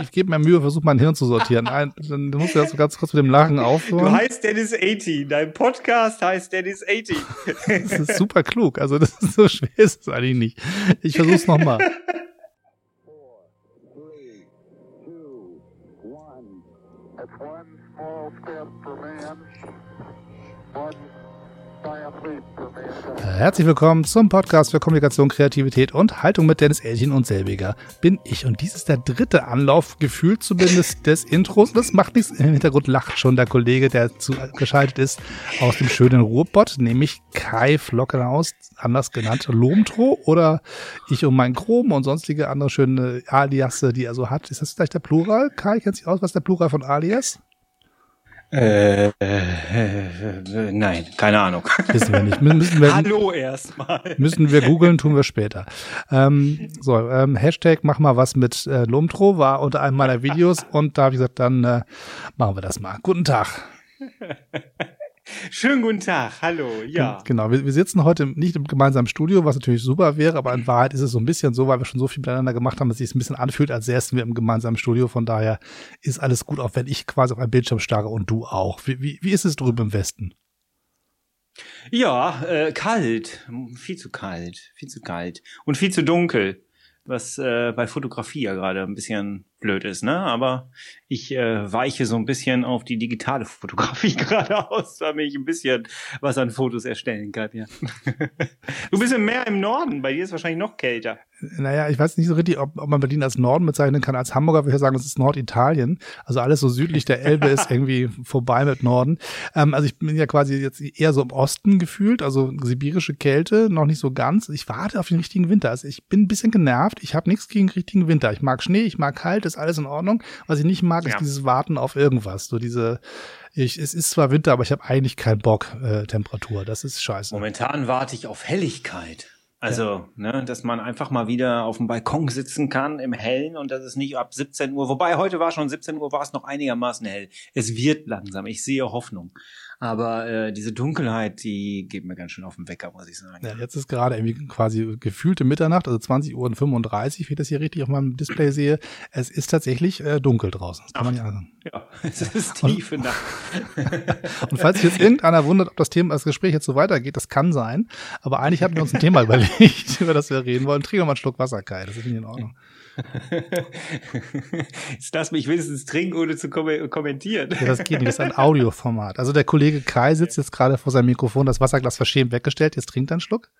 ich gebe mir Mühe, versuche mein Hirn zu sortieren. Ein, dann musst du das ganz kurz mit dem Lachen aufhören. Du heißt Dennis 18. Dein Podcast heißt Dennis 18. Das ist super klug. Also das ist so schwer ist es eigentlich nicht. Ich versuch's nochmal. Herzlich willkommen zum Podcast für Kommunikation, Kreativität und Haltung mit Dennis Elchin und selbiger bin ich. Und dies ist der dritte Anlauf, gefühlt zumindest des Intros. Das macht nichts. Im Hintergrund lacht schon der Kollege, der zugeschaltet ist aus dem schönen Ruhrbott, nämlich Kai Flockenhaus, anders genannt Lomtro oder ich um mein Chrom und sonstige andere schöne Aliasse, die er so hat. Ist das vielleicht der Plural? Kai, kennst du aus, was der Plural von Alias? Äh, äh, äh, nein, keine Ahnung. Wissen wir nicht. Müssen wir, Hallo erstmal. Müssen wir googeln, tun wir später. Ähm, so, ähm, Hashtag mach mal was mit äh, Lumtro war unter einem meiner Videos und da habe ich gesagt, dann äh, machen wir das mal. Guten Tag. Schönen guten Tag, hallo, ja. Genau, wir, wir sitzen heute nicht im gemeinsamen Studio, was natürlich super wäre, aber in Wahrheit ist es so ein bisschen so, weil wir schon so viel miteinander gemacht haben, dass es sich ein bisschen anfühlt, als säßen wir im gemeinsamen Studio. Von daher ist alles gut, auch wenn ich quasi auf ein Bildschirm starre und du auch. Wie, wie, wie ist es drüben im Westen? Ja, äh, kalt, viel zu kalt, viel zu kalt und viel zu dunkel was äh, bei Fotografie ja gerade ein bisschen blöd ist, ne? Aber ich äh, weiche so ein bisschen auf die digitale Fotografie gerade aus, damit ich ein bisschen was an Fotos erstellen kann, ja. du bist mehr im Norden, bei dir ist wahrscheinlich noch kälter. Naja, ich weiß nicht so richtig, ob, ob man Berlin als Norden bezeichnen kann. Als Hamburger würde ich sagen, es ist Norditalien. Also alles so südlich der Elbe ist irgendwie vorbei mit Norden. Ähm, also ich bin ja quasi jetzt eher so im Osten gefühlt, also sibirische Kälte, noch nicht so ganz. Ich warte auf den richtigen Winter. Also ich bin ein bisschen genervt. Ich habe nichts gegen richtigen Winter. Ich mag Schnee, ich mag kalt, ist alles in Ordnung. Was ich nicht mag, ja. ist dieses Warten auf irgendwas. So diese, ich, es ist zwar Winter, aber ich habe eigentlich keinen Bock äh, Temperatur. Das ist scheiße. Momentan warte ich auf Helligkeit. Also, ja. ne, dass man einfach mal wieder auf dem Balkon sitzen kann im Hellen und dass es nicht ab 17 Uhr, wobei heute war schon 17 Uhr, war es noch einigermaßen hell. Es wird langsam. Ich sehe Hoffnung. Aber äh, diese Dunkelheit, die geht mir ganz schön auf den Wecker, muss ich sagen. Ja, jetzt ist gerade irgendwie quasi gefühlte Mitternacht, also 20 Uhr und 35, wie ich das hier richtig auf meinem Display sehe. Es ist tatsächlich äh, dunkel draußen. Das kann Ach, man ja sagen. Ja, es ist tiefe und, Nacht. und falls sich jetzt irgendeiner wundert, ob das Thema, das Gespräch jetzt so weitergeht, das kann sein. Aber eigentlich hatten wir uns ein Thema überlegt, über das wir reden wollen. Trink mal einen Schluck Wasser, Kai. Das ist nicht in Ordnung. Jetzt lass mich wenigstens trinken, ohne zu kom kommentieren. Ja, das geht nicht, das ist ein Audioformat. Also der Kollege Kai sitzt jetzt gerade vor seinem Mikrofon, das Wasserglas verschämt weggestellt, jetzt trinkt er einen Schluck.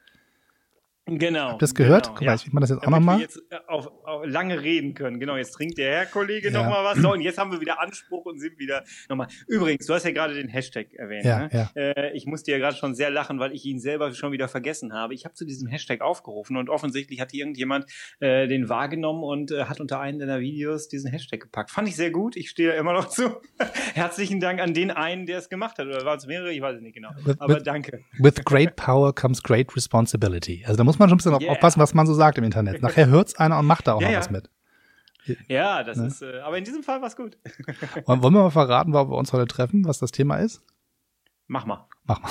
Genau. Habt ihr das gehört? Genau, ja. ich mache das jetzt auch nochmal. jetzt äh, auf, auf, lange reden können. Genau, jetzt trinkt der Herr Kollege ja. nochmal was. So, und jetzt haben wir wieder Anspruch und sind wieder nochmal. Übrigens, du hast ja gerade den Hashtag erwähnt. Ja, ne? ja. Äh, ich musste ja gerade schon sehr lachen, weil ich ihn selber schon wieder vergessen habe. Ich habe zu diesem Hashtag aufgerufen und offensichtlich hat irgendjemand äh, den wahrgenommen und äh, hat unter einem deiner Videos diesen Hashtag gepackt. Fand ich sehr gut. Ich stehe immer noch zu. Herzlichen Dank an den einen, der es gemacht hat. Oder waren es mehrere? Ich weiß es nicht genau. With, Aber with, danke. With great power comes great responsibility. Also da muss man schon ein bisschen yeah. aufpassen, was man so sagt im Internet. Nachher hört's einer und macht da auch ja, noch was mit. Ja, das ne? ist, äh, aber in diesem Fall war's gut. Wollen wir mal verraten, wo wir uns heute treffen, was das Thema ist? Mach mal. Mach mal.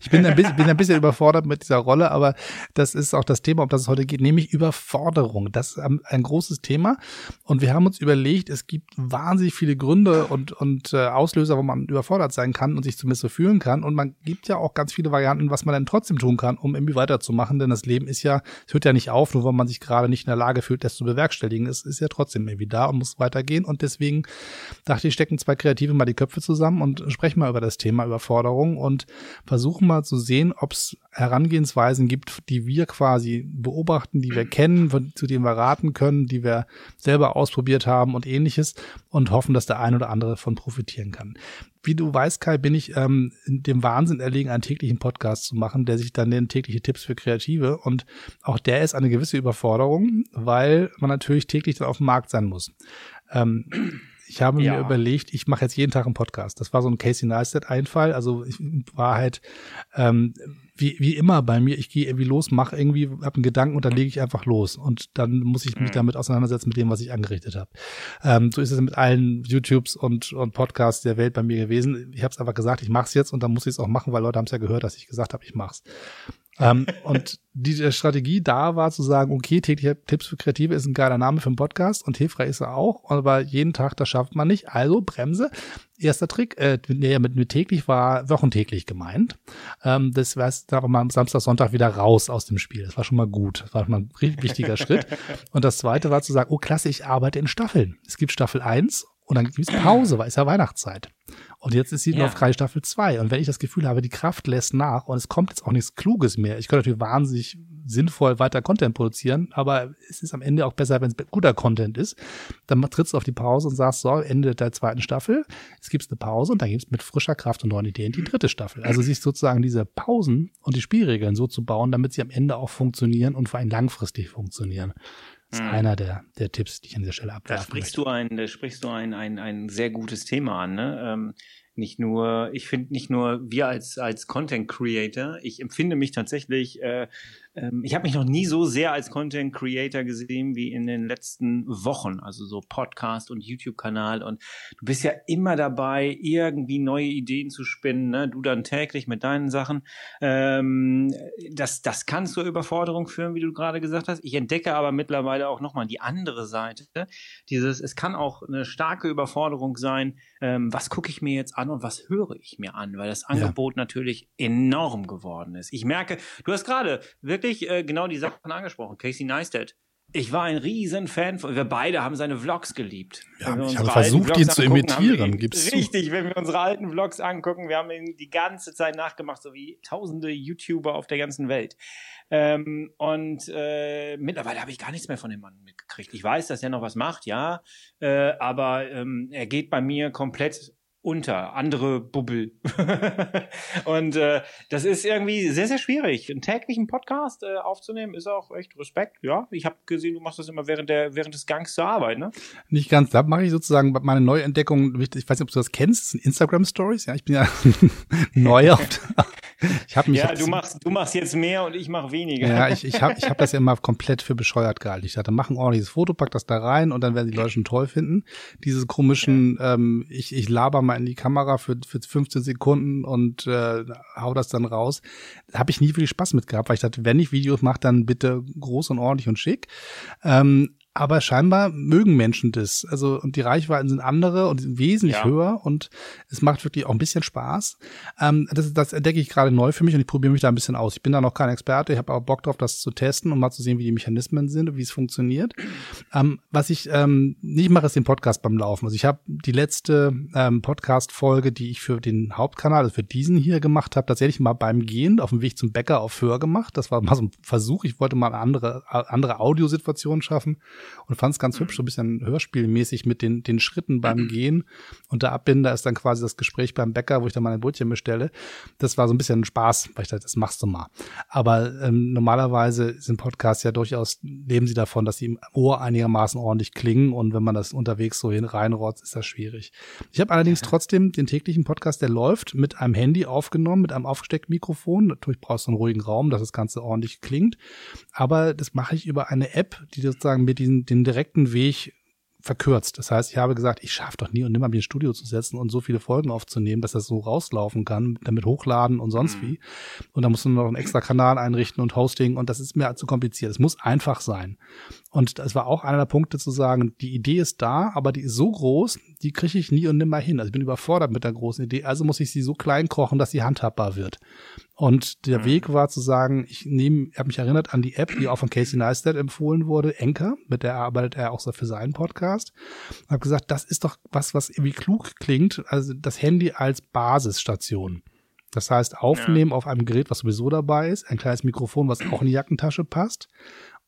Ich bin ein, bisschen, bin ein bisschen überfordert mit dieser Rolle, aber das ist auch das Thema, um das es heute geht, nämlich Überforderung. Das ist ein großes Thema. Und wir haben uns überlegt, es gibt wahnsinnig viele Gründe und, und äh, Auslöser, wo man überfordert sein kann und sich zumindest so fühlen kann. Und man gibt ja auch ganz viele Varianten, was man dann trotzdem tun kann, um irgendwie weiterzumachen. Denn das Leben ist ja, es hört ja nicht auf, nur weil man sich gerade nicht in der Lage fühlt, das zu bewerkstelligen. Es ist ja trotzdem irgendwie da und muss weitergehen. Und deswegen dachte ich, stecken zwei Kreative mal die Köpfe zusammen und sprechen mal über das Thema Überforderung und versuchen mal zu sehen, ob es Herangehensweisen gibt, die wir quasi beobachten, die wir kennen, von, zu denen wir raten können, die wir selber ausprobiert haben und ähnliches und hoffen, dass der ein oder andere von profitieren kann. Wie du weißt, Kai, bin ich ähm, dem Wahnsinn erlegen, einen täglichen Podcast zu machen, der sich dann nennt tägliche Tipps für Kreative. Und auch der ist eine gewisse Überforderung, weil man natürlich täglich dann auf dem Markt sein muss. Ähm, ich habe ja. mir überlegt, ich mache jetzt jeden Tag einen Podcast. Das war so ein Casey Neistat-Einfall. Also ich war halt ähm, wie, wie immer bei mir, ich gehe irgendwie los, mache irgendwie, habe einen Gedanken und dann lege ich einfach los. Und dann muss ich mich mhm. damit auseinandersetzen mit dem, was ich angerichtet habe. Ähm, so ist es mit allen YouTubes und, und Podcasts der Welt bei mir gewesen. Ich habe es einfach gesagt, ich mache es jetzt und dann muss ich es auch machen, weil Leute haben es ja gehört, dass ich gesagt habe, ich mache es. Ähm, und die Strategie da war zu sagen, okay, tägliche Tipps für Kreative ist ein geiler Name für einen Podcast und hilfreich ist er auch, aber jeden Tag, das schafft man nicht. Also Bremse. Erster Trick, äh, nee, mit, mit täglich war wochentäglich gemeint. Ähm, das war da war man Samstag, Sonntag wieder raus aus dem Spiel. Das war schon mal gut. Das war schon mal ein wichtiger Schritt. Und das zweite war zu sagen, oh klasse, ich arbeite in Staffeln. Es gibt Staffel 1 und dann gibt es Pause, weil es ja Weihnachtszeit. Und jetzt ist sie ja. noch frei Staffel 2. Und wenn ich das Gefühl habe, die Kraft lässt nach und es kommt jetzt auch nichts Kluges mehr. Ich könnte natürlich wahnsinnig sinnvoll weiter Content produzieren, aber es ist am Ende auch besser, wenn es guter Content ist. Dann trittst du auf die Pause und sagst, so, Ende der zweiten Staffel, es gibt eine Pause und dann gibt es mit frischer Kraft und neuen Ideen die dritte Staffel. Also sich sozusagen diese Pausen und die Spielregeln so zu bauen, damit sie am Ende auch funktionieren und vor allem langfristig funktionieren. Das ist mhm. einer der, der Tipps, die ich an dieser Stelle abwerfen da sprichst möchte. Du ein, da sprichst du ein, ein, ein sehr gutes Thema an. Ne? Ähm, nicht nur, ich finde nicht nur wir als, als Content Creator, ich empfinde mich tatsächlich äh, ich habe mich noch nie so sehr als Content Creator gesehen wie in den letzten Wochen, also so Podcast und YouTube-Kanal. Und du bist ja immer dabei, irgendwie neue Ideen zu spinnen. Ne? Du dann täglich mit deinen Sachen. Ähm, das, das kann zur Überforderung führen, wie du gerade gesagt hast. Ich entdecke aber mittlerweile auch nochmal die andere Seite. Dieses, es kann auch eine starke Überforderung sein. Ähm, was gucke ich mir jetzt an und was höre ich mir an? Weil das Angebot ja. natürlich enorm geworden ist. Ich merke, du hast gerade wirklich wirklich äh, genau die Sachen angesprochen. Casey Neistat. Ich war ein riesen Fan von, wir beide haben seine Vlogs geliebt. Ja, ich habe versucht, ihn zu imitieren. Gibt's richtig, zu. wenn wir unsere alten Vlogs angucken, wir haben ihn die ganze Zeit nachgemacht, so wie tausende YouTuber auf der ganzen Welt. Ähm, und äh, mittlerweile habe ich gar nichts mehr von dem Mann mitgekriegt. Ich weiß, dass er noch was macht, ja, äh, aber ähm, er geht bei mir komplett unter, andere Bubbel. und äh, das ist irgendwie sehr, sehr schwierig. Einen täglichen Podcast äh, aufzunehmen, ist auch echt Respekt. Ja, ich habe gesehen, du machst das immer während der während des Gangs zur Arbeit, ne? Nicht ganz. Da mache ich sozusagen meine Neuentdeckung. Ich weiß nicht, ob du das kennst. Das sind Instagram Stories. Ja, ich bin ja neu auf, ich habe mich. Ja, du machst, du machst jetzt mehr und ich mache weniger. Ja, ich, ich habe ich hab das ja immer komplett für bescheuert gehalten. Ich dachte, mach ein ordentliches Foto, pack das da rein und dann werden die Leute schon toll finden. Diese komischen, ja. ähm, ich, ich laber mal in die Kamera für, für 15 Sekunden und äh, hau das dann raus. Habe ich nie viel Spaß mit gehabt, weil ich dachte, wenn ich Videos mache, dann bitte groß und ordentlich und schick. Ähm, aber scheinbar mögen Menschen das. Also, und die Reichweiten sind andere und sind wesentlich ja. höher und es macht wirklich auch ein bisschen Spaß. Ähm, das, das entdecke ich gerade neu für mich und ich probiere mich da ein bisschen aus. Ich bin da noch kein Experte, ich habe aber Bock drauf, das zu testen und mal zu sehen, wie die Mechanismen sind und wie es funktioniert. Ähm, was ich ähm, nicht mache, ist den Podcast beim Laufen. Also ich habe die letzte ähm, Podcast-Folge, die ich für den Hauptkanal, also für diesen hier gemacht habe, tatsächlich mal beim Gehen auf dem Weg zum Bäcker auf Hör gemacht. Das war mal so ein Versuch. Ich wollte mal eine andere, andere Audiosituation schaffen und fand es ganz hübsch, so ein bisschen hörspielmäßig mit den, den Schritten beim mhm. Gehen. Und der Abbinder ist dann quasi das Gespräch beim Bäcker, wo ich dann mal ein Brötchen bestelle. Das war so ein bisschen Spaß, weil ich dachte, das machst du mal. Aber ähm, normalerweise sind Podcasts ja durchaus, leben sie davon, dass sie im Ohr einigermaßen ordentlich klingen. Und wenn man das unterwegs so hin reinrotzt, ist das schwierig. Ich habe allerdings trotzdem den täglichen Podcast, der läuft, mit einem Handy aufgenommen, mit einem aufgesteckten Mikrofon. Natürlich brauchst du einen ruhigen Raum, dass das Ganze ordentlich klingt. Aber das mache ich über eine App, die sozusagen mit diesen den, den direkten Weg verkürzt. Das heißt, ich habe gesagt, ich schaffe doch nie und nimmer mir ein Studio zu setzen und so viele Folgen aufzunehmen, dass das so rauslaufen kann, damit hochladen und sonst mhm. wie. Und da musst du noch einen extra Kanal einrichten und Hosting und das ist mir zu kompliziert. Es muss einfach sein. Und das war auch einer der Punkte zu sagen, die Idee ist da, aber die ist so groß, die kriege ich nie und nimmer hin. Also ich bin überfordert mit der großen Idee, also muss ich sie so klein kochen, dass sie handhabbar wird. Und der mhm. Weg war zu sagen, ich nehme, ich habe mich erinnert an die App, die auch von Casey Neistat empfohlen wurde, Enker, mit der arbeitet er auch so für seinen Podcast. Habe gesagt, das ist doch was, was irgendwie klug klingt, also das Handy als Basisstation. Das heißt, aufnehmen ja. auf einem Gerät, was sowieso dabei ist, ein kleines Mikrofon, was auch in die Jackentasche passt.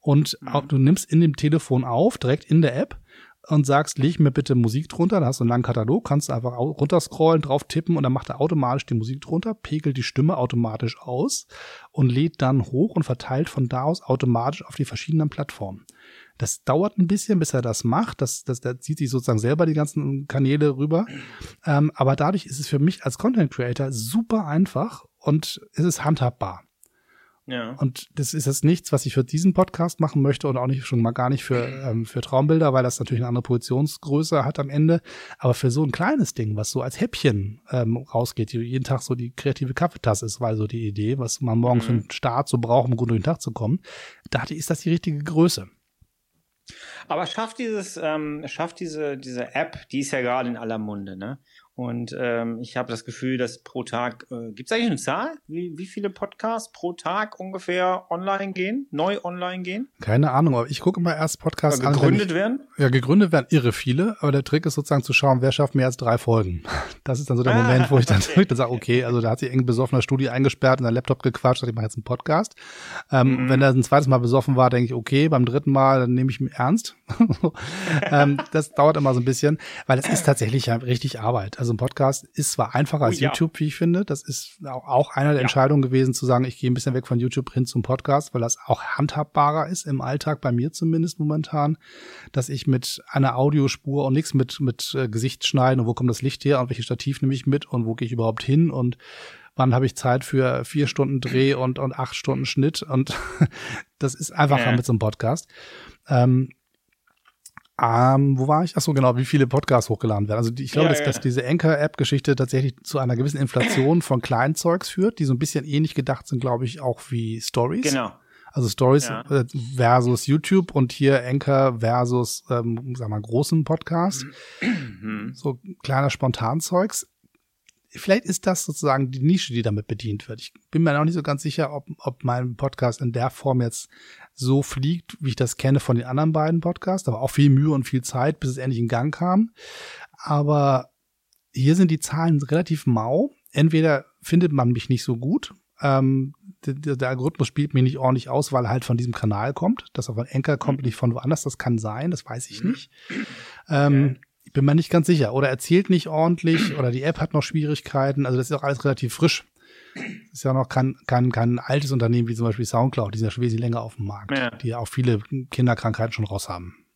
Und mhm. du nimmst in dem Telefon auf, direkt in der App, und sagst, leg mir bitte Musik drunter, dann hast du einen langen Katalog, kannst einfach runterscrollen, drauf tippen und dann macht er automatisch die Musik drunter, pegelt die Stimme automatisch aus und lädt dann hoch und verteilt von da aus automatisch auf die verschiedenen Plattformen. Das dauert ein bisschen, bis er das macht. Das, das, der zieht sich sozusagen selber die ganzen Kanäle rüber. Ähm, aber dadurch ist es für mich als Content Creator super einfach und es ist handhabbar. Ja. Und das ist jetzt nichts, was ich für diesen Podcast machen möchte und auch nicht schon mal gar nicht für, ähm, für Traumbilder, weil das natürlich eine andere Positionsgröße hat am Ende. Aber für so ein kleines Ding, was so als Häppchen ähm, rausgeht, die jeden Tag so die kreative Kaffeetasse ist, weil so die Idee, was man morgens mhm. für einen Start so braucht, um gut durch den Tag zu kommen, dachte ich, ist das die richtige Größe. Aber schafft dieses, ähm, schafft diese, diese App, die ist ja gerade in aller Munde, ne? Und ähm, ich habe das Gefühl, dass pro Tag, äh, gibt es eigentlich eine Zahl, wie, wie viele Podcasts pro Tag ungefähr online gehen, neu online gehen? Keine Ahnung, aber ich gucke immer erst Podcasts an. Gegründet werden? Ja, gegründet werden irre viele, aber der Trick ist sozusagen zu schauen, wer schafft mehr als drei Folgen. Das ist dann so der ah, Moment, wo ich dann, okay. dann sage, okay, also da hat sich eng besoffener Studie eingesperrt und der Laptop gequatscht, ich mache jetzt einen Podcast. Ähm, mhm. Wenn er ein zweites Mal besoffen war, denke ich, okay, beim dritten Mal, dann nehme ich ihn ernst. ähm, das dauert immer so ein bisschen, weil es ist tatsächlich ja richtig Arbeit. Also ein Podcast ist zwar einfacher als oh, ja. YouTube, wie ich finde. Das ist auch einer der ja. Entscheidungen gewesen, zu sagen, ich gehe ein bisschen weg von YouTube hin zum Podcast, weil das auch handhabbarer ist im Alltag, bei mir zumindest momentan, dass ich mit einer Audiospur und nichts mit, mit äh, Gesicht schneiden und wo kommt das Licht her und welches Stativ nehme ich mit und wo gehe ich überhaupt hin und wann habe ich Zeit für vier Stunden Dreh und, und acht Stunden Schnitt und das ist einfacher ja. mit so einem Podcast. Ähm, ähm, wo war ich? Ach so, genau, wie viele Podcasts hochgeladen werden. Also ich glaube, ja, dass, ja. dass diese Anchor-App-Geschichte tatsächlich zu einer gewissen Inflation von Kleinzeugs führt, die so ein bisschen ähnlich gedacht sind, glaube ich, auch wie Stories. Genau. Also Stories ja. Äh, versus YouTube und hier Anchor versus, ähm, sag mal, großen Podcast. Mhm. so kleiner Spontanzeugs vielleicht ist das sozusagen die Nische, die damit bedient wird. Ich bin mir auch nicht so ganz sicher, ob, ob mein Podcast in der Form jetzt so fliegt, wie ich das kenne von den anderen beiden Podcasts. Aber auch viel Mühe und viel Zeit, bis es endlich in Gang kam. Aber hier sind die Zahlen relativ mau. Entweder findet man mich nicht so gut. Ähm, der, der, Algorithmus spielt mir nicht ordentlich aus, weil er halt von diesem Kanal kommt. Das auf ein Anchor kommt nicht von woanders. Das kann sein, das weiß ich nicht. Ähm, ich bin mir nicht ganz sicher. Oder erzählt nicht ordentlich oder die App hat noch Schwierigkeiten. Also das ist auch alles relativ frisch. Ist ja noch kein, kein, kein altes Unternehmen wie zum Beispiel Soundcloud, die sind ja schon wesentlich länger auf dem Markt, ja. die auch viele Kinderkrankheiten schon raus haben.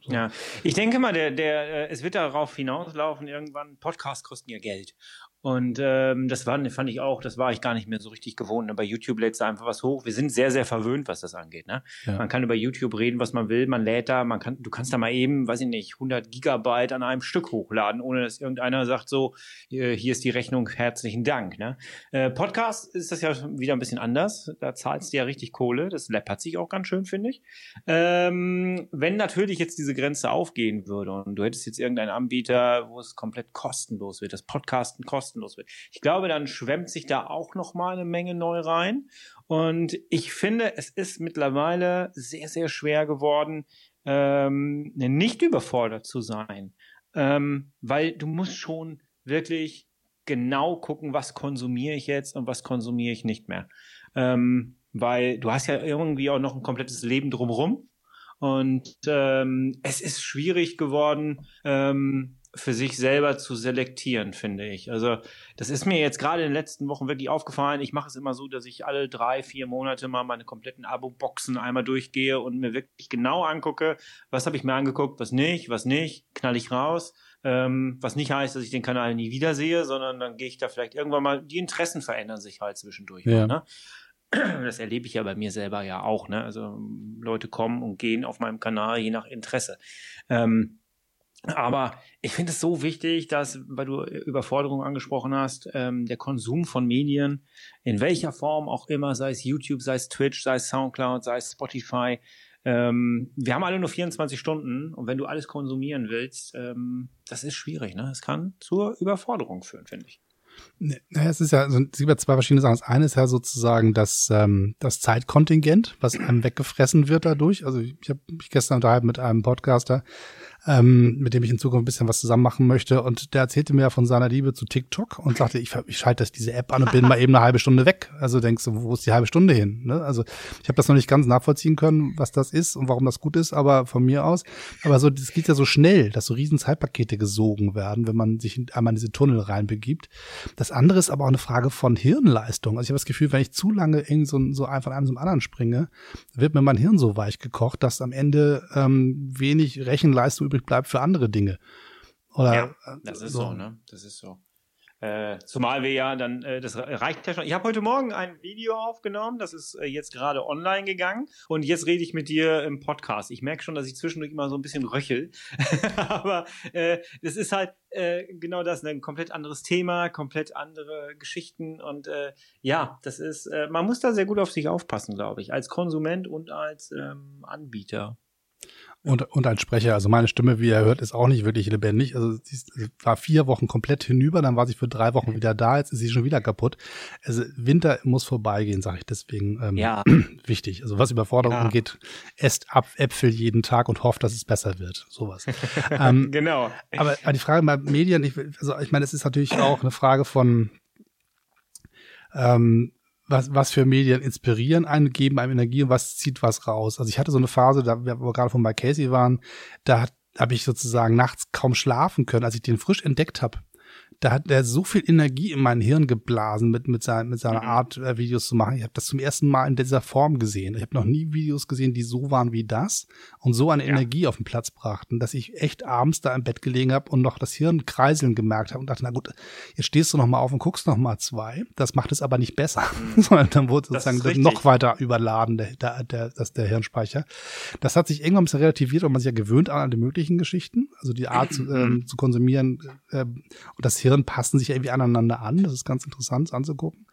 So. Ja, ich denke mal, der, der, äh, es wird darauf hinauslaufen, irgendwann, Podcasts kosten ja Geld. Und ähm, das war, fand ich auch, das war ich gar nicht mehr so richtig gewohnt. Ne? Bei YouTube lädt da einfach was hoch. Wir sind sehr, sehr verwöhnt, was das angeht. Ne? Ja. Man kann über YouTube reden, was man will. Man lädt da, man kann, du kannst da mal eben, weiß ich nicht, 100 Gigabyte an einem Stück hochladen, ohne dass irgendeiner sagt so, hier, hier ist die Rechnung, herzlichen Dank. Ne? Äh, Podcast ist das ja wieder ein bisschen anders. Da zahlst du ja richtig Kohle. Das läppert sich auch ganz schön, finde ich. Ähm, wenn natürlich jetzt diese Grenze aufgehen würde und du hättest jetzt irgendeinen Anbieter, wo es komplett kostenlos wird, das Podcasten kostenlos kostenlos wird. Ich glaube, dann schwemmt sich da auch noch mal eine Menge neu rein. Und ich finde, es ist mittlerweile sehr, sehr schwer geworden, ähm, nicht überfordert zu sein. Ähm, weil du musst schon wirklich genau gucken, was konsumiere ich jetzt und was konsumiere ich nicht mehr. Ähm, weil du hast ja irgendwie auch noch ein komplettes Leben drumherum. Und ähm, es ist schwierig geworden, ähm, für sich selber zu selektieren, finde ich. Also das ist mir jetzt gerade in den letzten Wochen wirklich aufgefallen. Ich mache es immer so, dass ich alle drei, vier Monate mal meine kompletten Abo-Boxen einmal durchgehe und mir wirklich genau angucke, was habe ich mir angeguckt, was nicht, was nicht, knall ich raus. Ähm, was nicht heißt, dass ich den Kanal nie wiedersehe, sondern dann gehe ich da vielleicht irgendwann mal, die Interessen verändern sich halt zwischendurch. Ja. Mal, ne? Das erlebe ich ja bei mir selber ja auch. Ne? Also Leute kommen und gehen auf meinem Kanal je nach Interesse. Ähm, aber ich finde es so wichtig, dass, weil du Überforderung angesprochen hast, ähm, der Konsum von Medien, in welcher Form auch immer, sei es YouTube, sei es Twitch, sei es Soundcloud, sei es Spotify, ähm, wir haben alle nur 24 Stunden und wenn du alles konsumieren willst, ähm, das ist schwierig. Ne? Es kann zur Überforderung führen, finde ich. Naja, es ist ja, es gibt ja zwei verschiedene Sachen. Das eine ist ja sozusagen das, ähm, das Zeitkontingent, was einem weggefressen wird dadurch. Also ich habe mich gestern unterhalten mit einem Podcaster, ähm, mit dem ich in Zukunft ein bisschen was zusammen machen möchte. Und der erzählte mir ja von seiner Liebe zu TikTok und sagte, ich, ich schalte diese App an und bin mal eben eine halbe Stunde weg. Also denkst du, wo ist die halbe Stunde hin? Ne? Also ich habe das noch nicht ganz nachvollziehen können, was das ist und warum das gut ist, aber von mir aus. Aber so, das geht ja so schnell, dass so riesen Zeitpakete gesogen werden, wenn man sich einmal in diese Tunnel reinbegibt. Das andere ist aber auch eine Frage von Hirnleistung. Also ich habe das Gefühl, wenn ich zu lange irgendwie so, so ein von einem zum anderen springe, wird mir mein Hirn so weich gekocht, dass am Ende ähm, wenig Rechenleistung übrig bleibt für andere Dinge. Oder, ja, das ist so, so ne? Das ist so. Äh, zumal wir ja dann, äh, das reicht ja schon. Ich habe heute Morgen ein Video aufgenommen, das ist äh, jetzt gerade online gegangen und jetzt rede ich mit dir im Podcast. Ich merke schon, dass ich zwischendurch immer so ein bisschen röchel, aber äh, das ist halt äh, genau das, ne? ein komplett anderes Thema, komplett andere Geschichten und äh, ja, das ist, äh, man muss da sehr gut auf sich aufpassen, glaube ich, als Konsument und als ähm, Anbieter. Und, und als Sprecher, also meine Stimme, wie ihr hört, ist auch nicht wirklich lebendig. Also sie war vier Wochen komplett hinüber, dann war sie für drei Wochen wieder da, jetzt ist sie schon wieder kaputt. Also Winter muss vorbeigehen, sage ich deswegen ähm, ja. wichtig. Also was Überforderung ja. angeht, esst ab Äpfel jeden Tag und hofft, dass es besser wird. Sowas. ähm, genau. Aber, aber die Frage bei Medien, ich, also ich meine, es ist natürlich auch eine Frage von ähm, was, was für Medien inspirieren einen, geben einem Energie und was zieht was raus. Also ich hatte so eine Phase, da wir gerade von bei Casey waren, da habe ich sozusagen nachts kaum schlafen können, als ich den frisch entdeckt habe da hat er so viel Energie in mein Hirn geblasen mit, mit, sein, mit seiner mhm. Art, äh, Videos zu machen. Ich habe das zum ersten Mal in dieser Form gesehen. Ich habe noch nie Videos gesehen, die so waren wie das und so eine ja. Energie auf den Platz brachten, dass ich echt abends da im Bett gelegen habe und noch das Hirn kreiseln gemerkt habe und dachte, na gut, jetzt stehst du noch mal auf und guckst noch mal zwei. Das macht es aber nicht besser, mhm. sondern dann wurde sozusagen noch weiter überladen, der, der, der, das, der Hirnspeicher. Das hat sich irgendwann ein bisschen relativiert, weil man sich ja gewöhnt an alle möglichen Geschichten, also die Art zu, ähm, zu konsumieren äh, und das Hirn Hirn passen sich irgendwie aneinander an. Das ist ganz interessant anzugucken.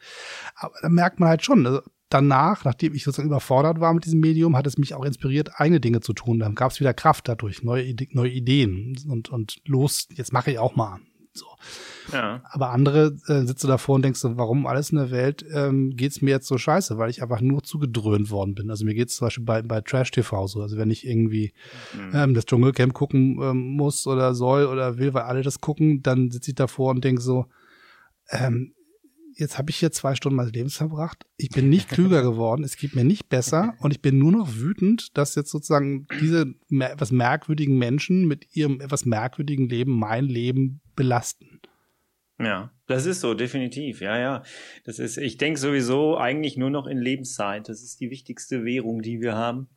Aber da merkt man halt schon, also danach, nachdem ich sozusagen überfordert war mit diesem Medium, hat es mich auch inspiriert, eigene Dinge zu tun. Dann gab es wieder Kraft dadurch, neue, neue Ideen und, und los, jetzt mache ich auch mal. So. Ja. Aber andere äh, sitzt du davor und denkst so, warum alles in der Welt ähm, geht mir jetzt so scheiße, weil ich einfach nur zugedröhnt worden bin. Also mir geht es zum Beispiel bei, bei Trash TV so. Also wenn ich irgendwie mhm. ähm, das Dschungelcamp gucken ähm, muss oder soll oder will, weil alle das gucken, dann sitze ich davor und denke so, ähm, jetzt habe ich hier zwei Stunden meines Lebens verbracht. Ich bin nicht klüger geworden, es geht mir nicht besser und ich bin nur noch wütend, dass jetzt sozusagen diese etwas merkwürdigen Menschen mit ihrem etwas merkwürdigen Leben mein Leben belasten. Ja, das ist so, definitiv. Ja, ja. Das ist, ich denke sowieso eigentlich nur noch in Lebenszeit. Das ist die wichtigste Währung, die wir haben.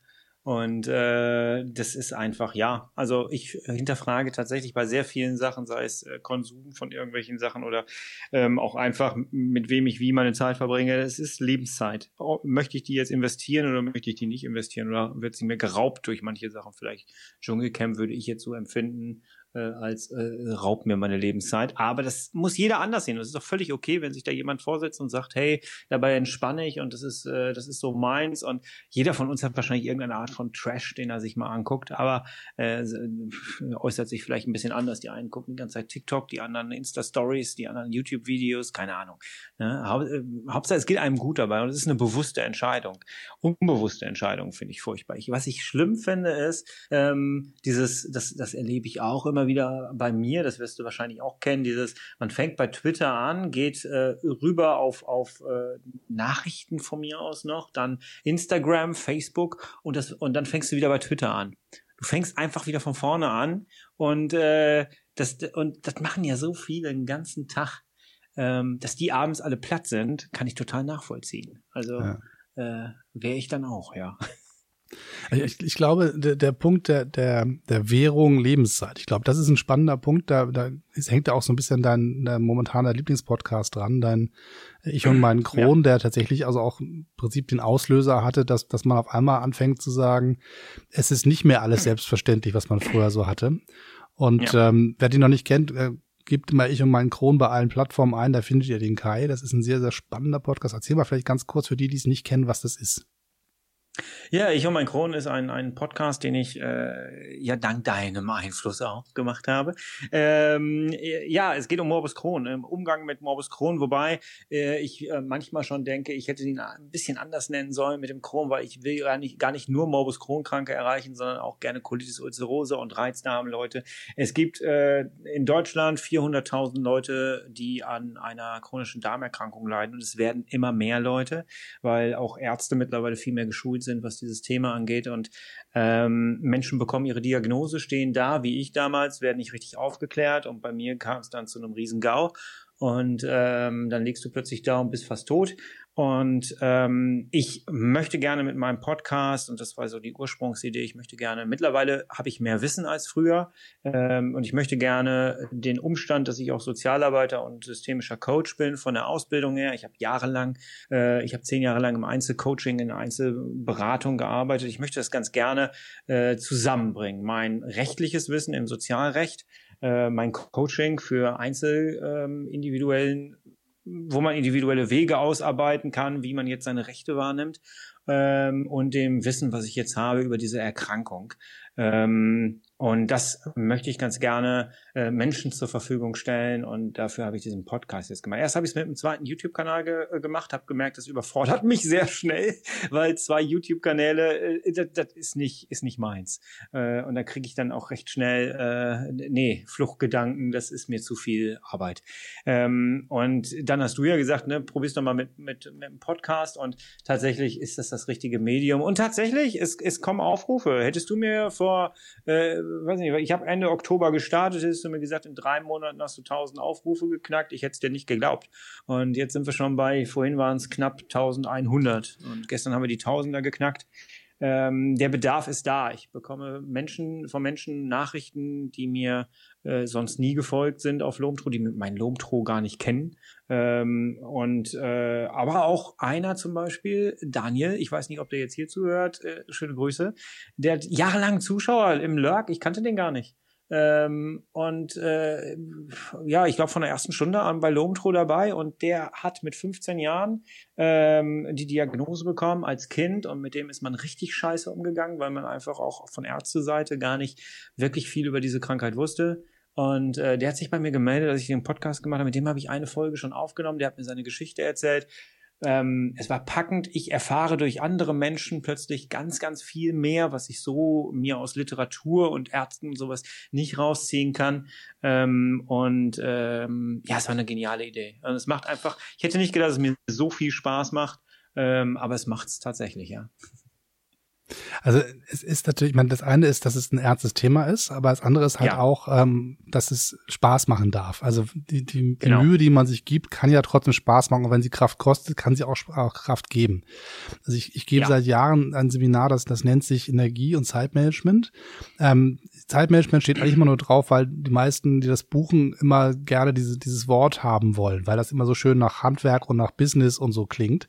Und äh, das ist einfach, ja, also ich hinterfrage tatsächlich bei sehr vielen Sachen, sei es äh, Konsum von irgendwelchen Sachen oder ähm, auch einfach, mit wem ich wie meine Zeit verbringe, es ist Lebenszeit. Oh, möchte ich die jetzt investieren oder möchte ich die nicht investieren oder wird sie mir geraubt durch manche Sachen? Vielleicht Dschungelcamp würde ich jetzt so empfinden äh, als äh, raubt mir meine Lebenszeit. Aber das muss jeder anders sehen. Das ist doch völlig okay, wenn sich da jemand vorsetzt und sagt, hey, dabei entspanne ich und das ist, äh, das ist so meins. Und jeder von uns hat wahrscheinlich irgendeine Art von Trash, den er sich mal anguckt, aber äh, äußert sich vielleicht ein bisschen anders. Die einen gucken die ganze Zeit TikTok, die anderen Insta-Stories, die anderen YouTube-Videos, keine Ahnung. Ne? Hau äh, Hauptsache, es geht einem gut dabei und es ist eine bewusste Entscheidung. Unbewusste Entscheidung finde ich furchtbar. Ich, was ich schlimm finde, ist, ähm, dieses, das, das erlebe ich auch immer immer wieder bei mir, das wirst du wahrscheinlich auch kennen, dieses, man fängt bei Twitter an, geht äh, rüber auf, auf äh, Nachrichten von mir aus noch, dann Instagram, Facebook und, das, und dann fängst du wieder bei Twitter an. Du fängst einfach wieder von vorne an und, äh, das, und das machen ja so viele den ganzen Tag. Ähm, dass die abends alle platt sind, kann ich total nachvollziehen. Also ja. äh, wäre ich dann auch, ja. Ich, ich glaube, der, der Punkt der, der, der Währung Lebenszeit, ich glaube, das ist ein spannender Punkt. Da, da ist, hängt ja auch so ein bisschen dein, dein momentaner Lieblingspodcast dran, dein Ich und mein Kron, ja. der tatsächlich also auch im Prinzip den Auslöser hatte, dass, dass man auf einmal anfängt zu sagen, es ist nicht mehr alles selbstverständlich, was man früher so hatte. Und ja. ähm, wer den noch nicht kennt, äh, gebt mal ich und meinen Kron bei allen Plattformen ein, da findet ihr den Kai. Das ist ein sehr, sehr spannender Podcast. Erzähl mal vielleicht ganz kurz für die, die es nicht kennen, was das ist. Ja, ich und mein Kron ist ein, ein Podcast, den ich äh, ja dank deinem Einfluss auch gemacht habe. Ähm, ja, es geht um Morbus Crohn, im Umgang mit Morbus Crohn, wobei äh, ich äh, manchmal schon denke, ich hätte ihn ein bisschen anders nennen sollen mit dem Crohn, weil ich will gar nicht, gar nicht nur Morbus Crohn-Kranke erreichen, sondern auch gerne Colitis ulcerose und Reizdarmleute. Es gibt äh, in Deutschland 400.000 Leute, die an einer chronischen Darmerkrankung leiden und es werden immer mehr Leute, weil auch Ärzte mittlerweile viel mehr geschult geschult sind, was dieses Thema angeht. Und ähm, Menschen bekommen ihre Diagnose, stehen da, wie ich damals, werden nicht richtig aufgeklärt. Und bei mir kam es dann zu einem riesen GAU. und ähm, dann liegst du plötzlich da und bist fast tot. Und ähm, ich möchte gerne mit meinem Podcast, und das war so die Ursprungsidee, ich möchte gerne, mittlerweile habe ich mehr Wissen als früher ähm, und ich möchte gerne den Umstand, dass ich auch Sozialarbeiter und systemischer Coach bin von der Ausbildung her. Ich habe jahrelang, äh, ich habe zehn Jahre lang im Einzelcoaching, in Einzelberatung gearbeitet. Ich möchte das ganz gerne äh, zusammenbringen. Mein rechtliches Wissen im Sozialrecht, äh, mein Coaching für Einzel ähm, wo man individuelle Wege ausarbeiten kann, wie man jetzt seine Rechte wahrnimmt ähm, und dem Wissen, was ich jetzt habe über diese Erkrankung. Ähm, und das möchte ich ganz gerne äh, Menschen zur Verfügung stellen und dafür habe ich diesen Podcast jetzt gemacht. Erst habe ich es mit einem zweiten YouTube-Kanal ge äh, gemacht, habe gemerkt, das überfordert mich sehr schnell, weil zwei YouTube-Kanäle, äh, das, das ist nicht ist nicht meins. Äh, und da kriege ich dann auch recht schnell, äh, nee, Fluchtgedanken, das ist mir zu viel Arbeit. Ähm, und dann hast du ja gesagt, ne, probier's doch mal mit mit mit einem Podcast und tatsächlich ist das das richtige Medium und tatsächlich es es kommen Aufrufe. Hättest du mir vor äh, weiß nicht, ich habe Ende Oktober gestartet, hast du mir gesagt, in drei Monaten hast du 1000 Aufrufe geknackt. Ich hätte es dir nicht geglaubt. Und jetzt sind wir schon bei, vorhin waren es knapp 1100 und gestern haben wir die Tausender geknackt. Ähm, der Bedarf ist da. Ich bekomme Menschen von Menschen Nachrichten, die mir äh, sonst nie gefolgt sind auf Lomtro, die mein Lomtro gar nicht kennen. Ähm, und äh, aber auch einer zum Beispiel, Daniel, ich weiß nicht, ob der jetzt hier zuhört, äh, schöne Grüße, der hat jahrelang Zuschauer im Lurk, ich kannte den gar nicht. Ähm, und äh, ja, ich glaube von der ersten Stunde an bei Lomtro dabei und der hat mit 15 Jahren ähm, die Diagnose bekommen als Kind und mit dem ist man richtig scheiße umgegangen, weil man einfach auch von Ärzteseite gar nicht wirklich viel über diese Krankheit wusste. Und äh, der hat sich bei mir gemeldet, dass ich den Podcast gemacht habe. Mit dem habe ich eine Folge schon aufgenommen. Der hat mir seine Geschichte erzählt. Ähm, es war packend. Ich erfahre durch andere Menschen plötzlich ganz, ganz viel mehr, was ich so mir aus Literatur und Ärzten und sowas nicht rausziehen kann. Ähm, und ähm, ja, es war eine geniale Idee. Und es macht einfach, ich hätte nicht gedacht, dass es mir so viel Spaß macht, ähm, aber es macht es tatsächlich, ja. Also es ist natürlich, ich meine, das eine ist, dass es ein ernstes Thema ist, aber das andere ist halt ja. auch, ähm, dass es Spaß machen darf. Also die, die, genau. die Mühe, die man sich gibt, kann ja trotzdem Spaß machen. Und wenn sie Kraft kostet, kann sie auch, auch Kraft geben. Also ich, ich gebe ja. seit Jahren ein Seminar, das, das nennt sich Energie- und Zeitmanagement. Ähm, Zeitmanagement steht eigentlich immer nur drauf, weil die meisten, die das buchen, immer gerne diese, dieses Wort haben wollen, weil das immer so schön nach Handwerk und nach Business und so klingt.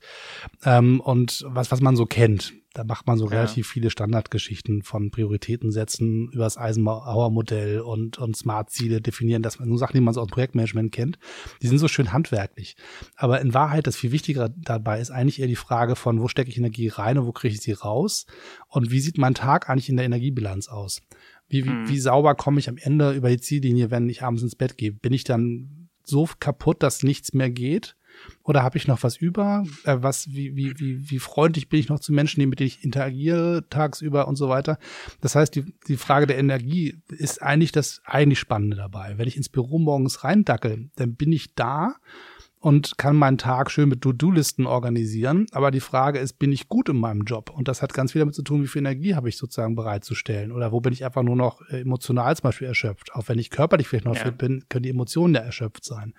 Ähm, und was, was man so kennt. Da macht man so ja. relativ viele Standardgeschichten von Prioritäten setzen, über das Eisenhower-Modell und, und Smart-Ziele definieren, dass man nur Sachen, die man so aus Projektmanagement kennt, die sind so schön handwerklich. Aber in Wahrheit, das viel wichtiger dabei ist eigentlich eher die Frage von, wo stecke ich Energie rein und wo kriege ich sie raus? Und wie sieht mein Tag eigentlich in der Energiebilanz aus? Wie, wie, mhm. wie sauber komme ich am Ende über die Ziellinie, wenn ich abends ins Bett gehe? Bin ich dann so kaputt, dass nichts mehr geht? Oder habe ich noch was über? Äh, was, wie, wie, wie, wie freundlich bin ich noch zu Menschen, mit denen ich interagiere tagsüber und so weiter? Das heißt, die, die Frage der Energie ist eigentlich das eigentlich Spannende dabei. Wenn ich ins Büro morgens reindackel, dann bin ich da und kann meinen Tag schön mit To-Do-Listen organisieren. Aber die Frage ist, bin ich gut in meinem Job? Und das hat ganz viel damit zu tun, wie viel Energie habe ich sozusagen bereitzustellen. Oder wo bin ich einfach nur noch äh, emotional zum Beispiel erschöpft. Auch wenn ich körperlich vielleicht noch ja. fit bin, können die Emotionen ja erschöpft sein.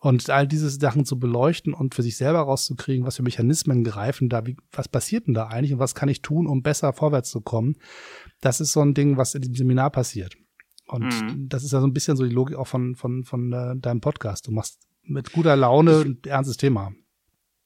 Und all diese Sachen zu beleuchten und für sich selber rauszukriegen, was für Mechanismen greifen da, wie, was passiert denn da eigentlich und was kann ich tun, um besser vorwärts zu kommen, das ist so ein Ding, was in diesem Seminar passiert. Und mhm. das ist ja so ein bisschen so die Logik auch von, von, von äh, deinem Podcast. Du machst mit guter Laune ein ernstes Thema.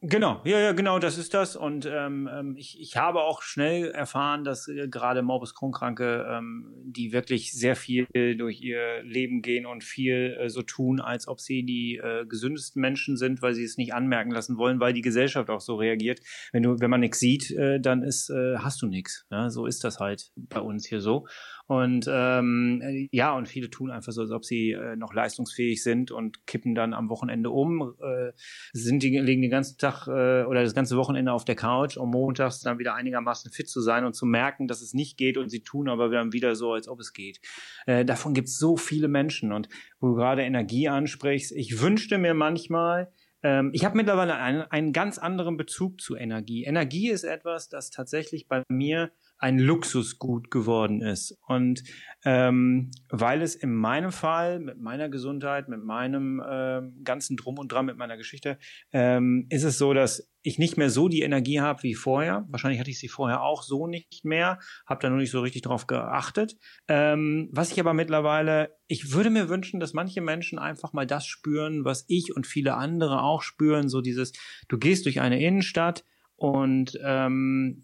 Genau, ja, ja, genau, das ist das. Und ähm, ähm, ich, ich habe auch schnell erfahren, dass äh, gerade Morbus Crohn-Kranke, ähm, die wirklich sehr viel durch ihr Leben gehen und viel äh, so tun, als ob sie die äh, gesündesten Menschen sind, weil sie es nicht anmerken lassen wollen, weil die Gesellschaft auch so reagiert. Wenn du, wenn man nichts sieht, äh, dann ist, äh, hast du nichts. Ja? So ist das halt bei uns hier so. Und ähm, ja, und viele tun einfach so, als ob sie äh, noch leistungsfähig sind und kippen dann am Wochenende um, äh, sind die, liegen den ganzen Tag äh, oder das ganze Wochenende auf der Couch, um montags dann wieder einigermaßen fit zu sein und zu merken, dass es nicht geht und sie tun aber dann wieder so, als ob es geht. Äh, davon gibt es so viele Menschen und wo du gerade Energie ansprichst, ich wünschte mir manchmal, ähm, ich habe mittlerweile einen, einen ganz anderen Bezug zu Energie. Energie ist etwas, das tatsächlich bei mir ein Luxusgut geworden ist. Und ähm, weil es in meinem Fall, mit meiner Gesundheit, mit meinem äh, ganzen Drum und Dran, mit meiner Geschichte, ähm, ist es so, dass ich nicht mehr so die Energie habe wie vorher. Wahrscheinlich hatte ich sie vorher auch so nicht mehr, habe da nur nicht so richtig drauf geachtet. Ähm, was ich aber mittlerweile, ich würde mir wünschen, dass manche Menschen einfach mal das spüren, was ich und viele andere auch spüren. So dieses, du gehst durch eine Innenstadt und ähm,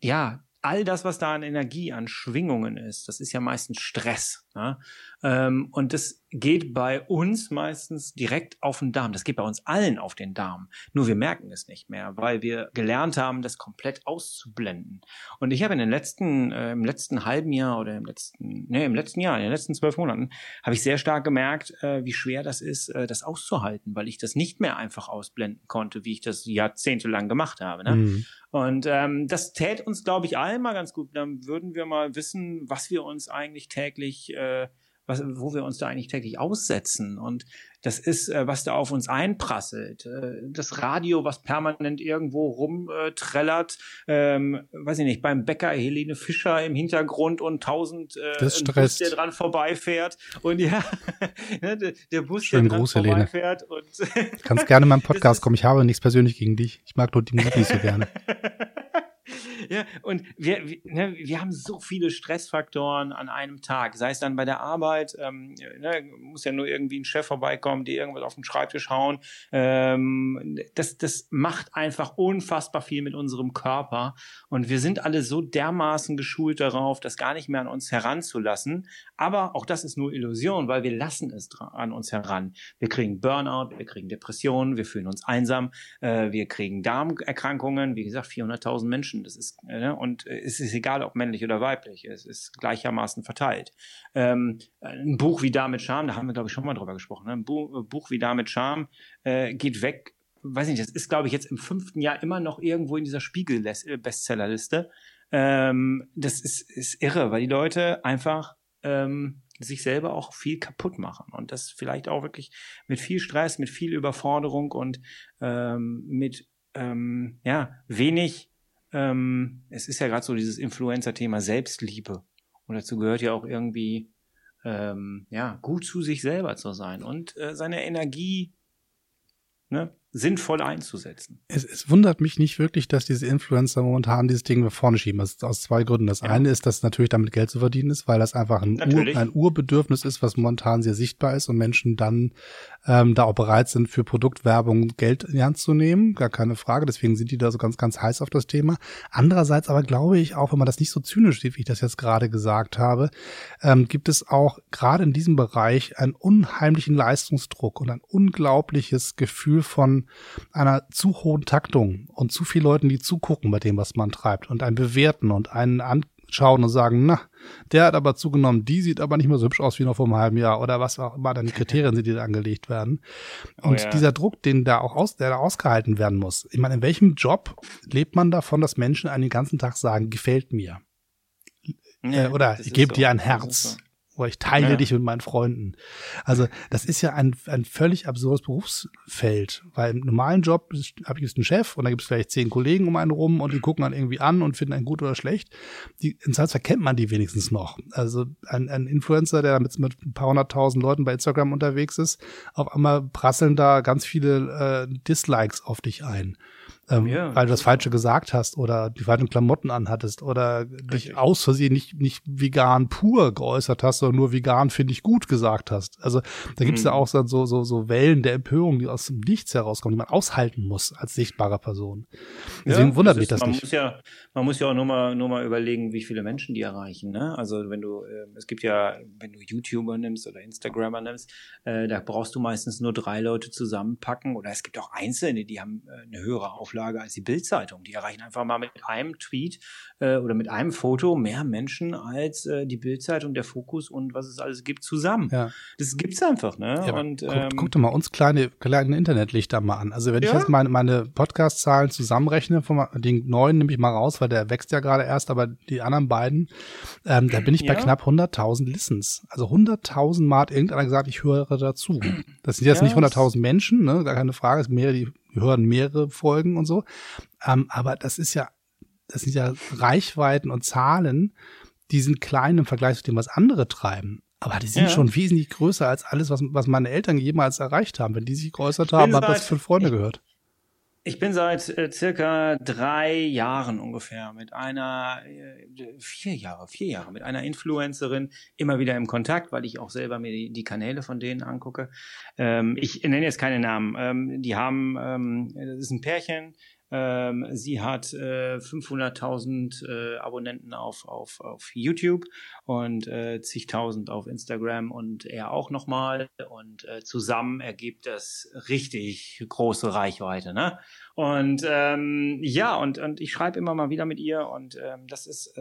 ja, all das, was da an Energie, an Schwingungen ist, das ist ja meistens Stress. Ne? Ähm, und das geht bei uns meistens direkt auf den Darm. Das geht bei uns allen auf den Darm. Nur wir merken es nicht mehr, weil wir gelernt haben, das komplett auszublenden. Und ich habe in den letzten, äh, im letzten halben Jahr oder im letzten, nee, im letzten Jahr, in den letzten zwölf Monaten, habe ich sehr stark gemerkt, äh, wie schwer das ist, äh, das auszuhalten, weil ich das nicht mehr einfach ausblenden konnte, wie ich das jahrzehntelang gemacht habe. Ne? Mhm. Und ähm, das tät uns, glaube ich, allen mal ganz gut. Dann würden wir mal wissen, was wir uns eigentlich täglich äh, was, wo wir uns da eigentlich täglich aussetzen. Und das ist, äh, was da auf uns einprasselt. Äh, das Radio, was permanent irgendwo rumträllert, ähm, weiß ich nicht, beim Bäcker Helene Fischer im Hintergrund und tausend äh, das Bus, der dran vorbeifährt. Und ja, ne, der, Bus, Schönen der dran Gruß, vorbeifährt. Und Kannst gerne in meinem Podcast kommen. Ich habe nichts persönlich gegen dich. Ich mag nur die nicht so gerne. Ja, und wir, wir, ne, wir haben so viele Stressfaktoren an einem Tag. Sei es dann bei der Arbeit, ähm, ne, muss ja nur irgendwie ein Chef vorbeikommen, die irgendwas auf den Schreibtisch hauen. Ähm, das, das macht einfach unfassbar viel mit unserem Körper. Und wir sind alle so dermaßen geschult darauf, das gar nicht mehr an uns heranzulassen. Aber auch das ist nur Illusion, weil wir lassen es an uns heran. Wir kriegen Burnout, wir kriegen Depressionen, wir fühlen uns einsam, äh, wir kriegen Darmerkrankungen. Wie gesagt, 400.000 Menschen, das ist ne? Und äh, es ist egal, ob männlich oder weiblich, es ist gleichermaßen verteilt. Ähm, ein Buch wie Da mit Charme, da haben wir, glaube ich, schon mal drüber gesprochen, ne? ein Buch, äh, Buch wie Da mit Charme äh, geht weg, weiß nicht, das ist, glaube ich, jetzt im fünften Jahr immer noch irgendwo in dieser Spiegel-Bestsellerliste. Ähm, das ist, ist irre, weil die Leute einfach ähm, sich selber auch viel kaputt machen und das vielleicht auch wirklich mit viel Stress, mit viel Überforderung und ähm, mit ähm, ja wenig ähm, es ist ja gerade so dieses Influencer-Thema Selbstliebe. Und dazu gehört ja auch irgendwie, ähm, ja, gut zu sich selber zu sein und äh, seine Energie ne, sinnvoll einzusetzen. Es, es wundert mich nicht wirklich, dass diese Influencer momentan dieses Ding nach vorne schieben. Das ist aus zwei Gründen. Das ja. eine ist, dass natürlich damit Geld zu verdienen ist, weil das einfach ein, Ur, ein Urbedürfnis ist, was momentan sehr sichtbar ist und Menschen dann ähm, da auch bereit sind, für Produktwerbung Geld in die Hand zu nehmen. Gar keine Frage. Deswegen sind die da so ganz, ganz heiß auf das Thema. Andererseits aber glaube ich, auch wenn man das nicht so zynisch sieht, wie ich das jetzt gerade gesagt habe, ähm, gibt es auch gerade in diesem Bereich einen unheimlichen Leistungsdruck und ein unglaubliches Gefühl von einer zu hohen Taktung und zu viel Leuten, die zugucken bei dem, was man treibt und einen bewerten und einen anschauen und sagen, na, der hat aber zugenommen, die sieht aber nicht mehr so hübsch aus wie noch vor einem halben Jahr oder was auch immer dann die Kriterien sind, die da angelegt werden. Oh und oh ja. dieser Druck, den da auch aus, der da ausgehalten werden muss. Ich meine, in welchem Job lebt man davon, dass Menschen einen den ganzen Tag sagen, gefällt mir? Ja, äh, oder ich gebe so. dir ein Herz oder ich teile ja. dich mit meinen Freunden. Also das ist ja ein, ein völlig absurdes Berufsfeld, weil im normalen Job habe ich jetzt einen Chef und da gibt es vielleicht zehn Kollegen um einen rum und die gucken dann irgendwie an und finden einen gut oder schlecht. Die, in Salzburg kennt man die wenigstens noch. Also ein, ein Influencer, der mit, mit ein paar hunderttausend Leuten bei Instagram unterwegs ist, auf einmal prasseln da ganz viele äh, Dislikes auf dich ein ähm, ja, weil du das Falsche gesagt hast oder die falschen Klamotten anhattest oder richtig. dich aus Versehen nicht, nicht vegan pur geäußert hast, sondern nur vegan finde ich gut gesagt hast. Also da gibt es mhm. ja auch so, so, so Wellen der Empörung, die aus dem Nichts herauskommen, die man aushalten muss als sichtbare Person. Deswegen ja, wundert das mich das man nicht. Muss ja, man muss ja auch nur mal, nur mal überlegen, wie viele Menschen die erreichen. Ne? Also wenn du, äh, es gibt ja, wenn du YouTuber nimmst oder Instagrammer nimmst, äh, da brauchst du meistens nur drei Leute zusammenpacken oder es gibt auch Einzelne, die haben äh, eine höhere Auflage Auflage als die Bildzeitung. Die erreichen einfach mal mit einem Tweet äh, oder mit einem Foto mehr Menschen als äh, die Bildzeitung, der Fokus und was es alles gibt zusammen. Ja. Das gibt's einfach, ne? Ja, und, guck, ähm, guck dir mal uns kleine, kleine Internetlichter mal an. Also wenn ja? ich jetzt meine, meine Podcast-Zahlen zusammenrechne, von den neuen nehme ich mal raus, weil der wächst ja gerade erst, aber die anderen beiden, ähm, da bin ich bei knapp 100.000 Listens. Also 100.000 Mal hat irgendeiner gesagt, ich höre dazu. Das sind jetzt nicht 100.000 Menschen, ne? Gar keine Frage, es sind mehrere, die hören mehrere Folgen und so. Ähm, aber das ist ja das sind ja Reichweiten und Zahlen, die sind klein im Vergleich zu dem, was andere treiben. Aber die sind ja. schon wesentlich größer als alles, was, was meine Eltern jemals erreicht haben. Wenn die sich geäußert haben, habe das fünf Freunde gehört. Ich bin seit äh, circa drei Jahren ungefähr mit einer, äh, vier Jahre, vier Jahre, mit einer Influencerin immer wieder im Kontakt, weil ich auch selber mir die, die Kanäle von denen angucke. Ähm, ich nenne jetzt keine Namen. Ähm, die haben, ähm, das ist ein Pärchen, ähm, sie hat äh, 500.000 äh, Abonnenten auf, auf, auf YouTube und äh, zigtausend auf Instagram und er auch nochmal. Und äh, zusammen ergibt das richtig große Reichweite. Ne? Und ähm, ja, und, und ich schreibe immer mal wieder mit ihr und ähm, das ist äh,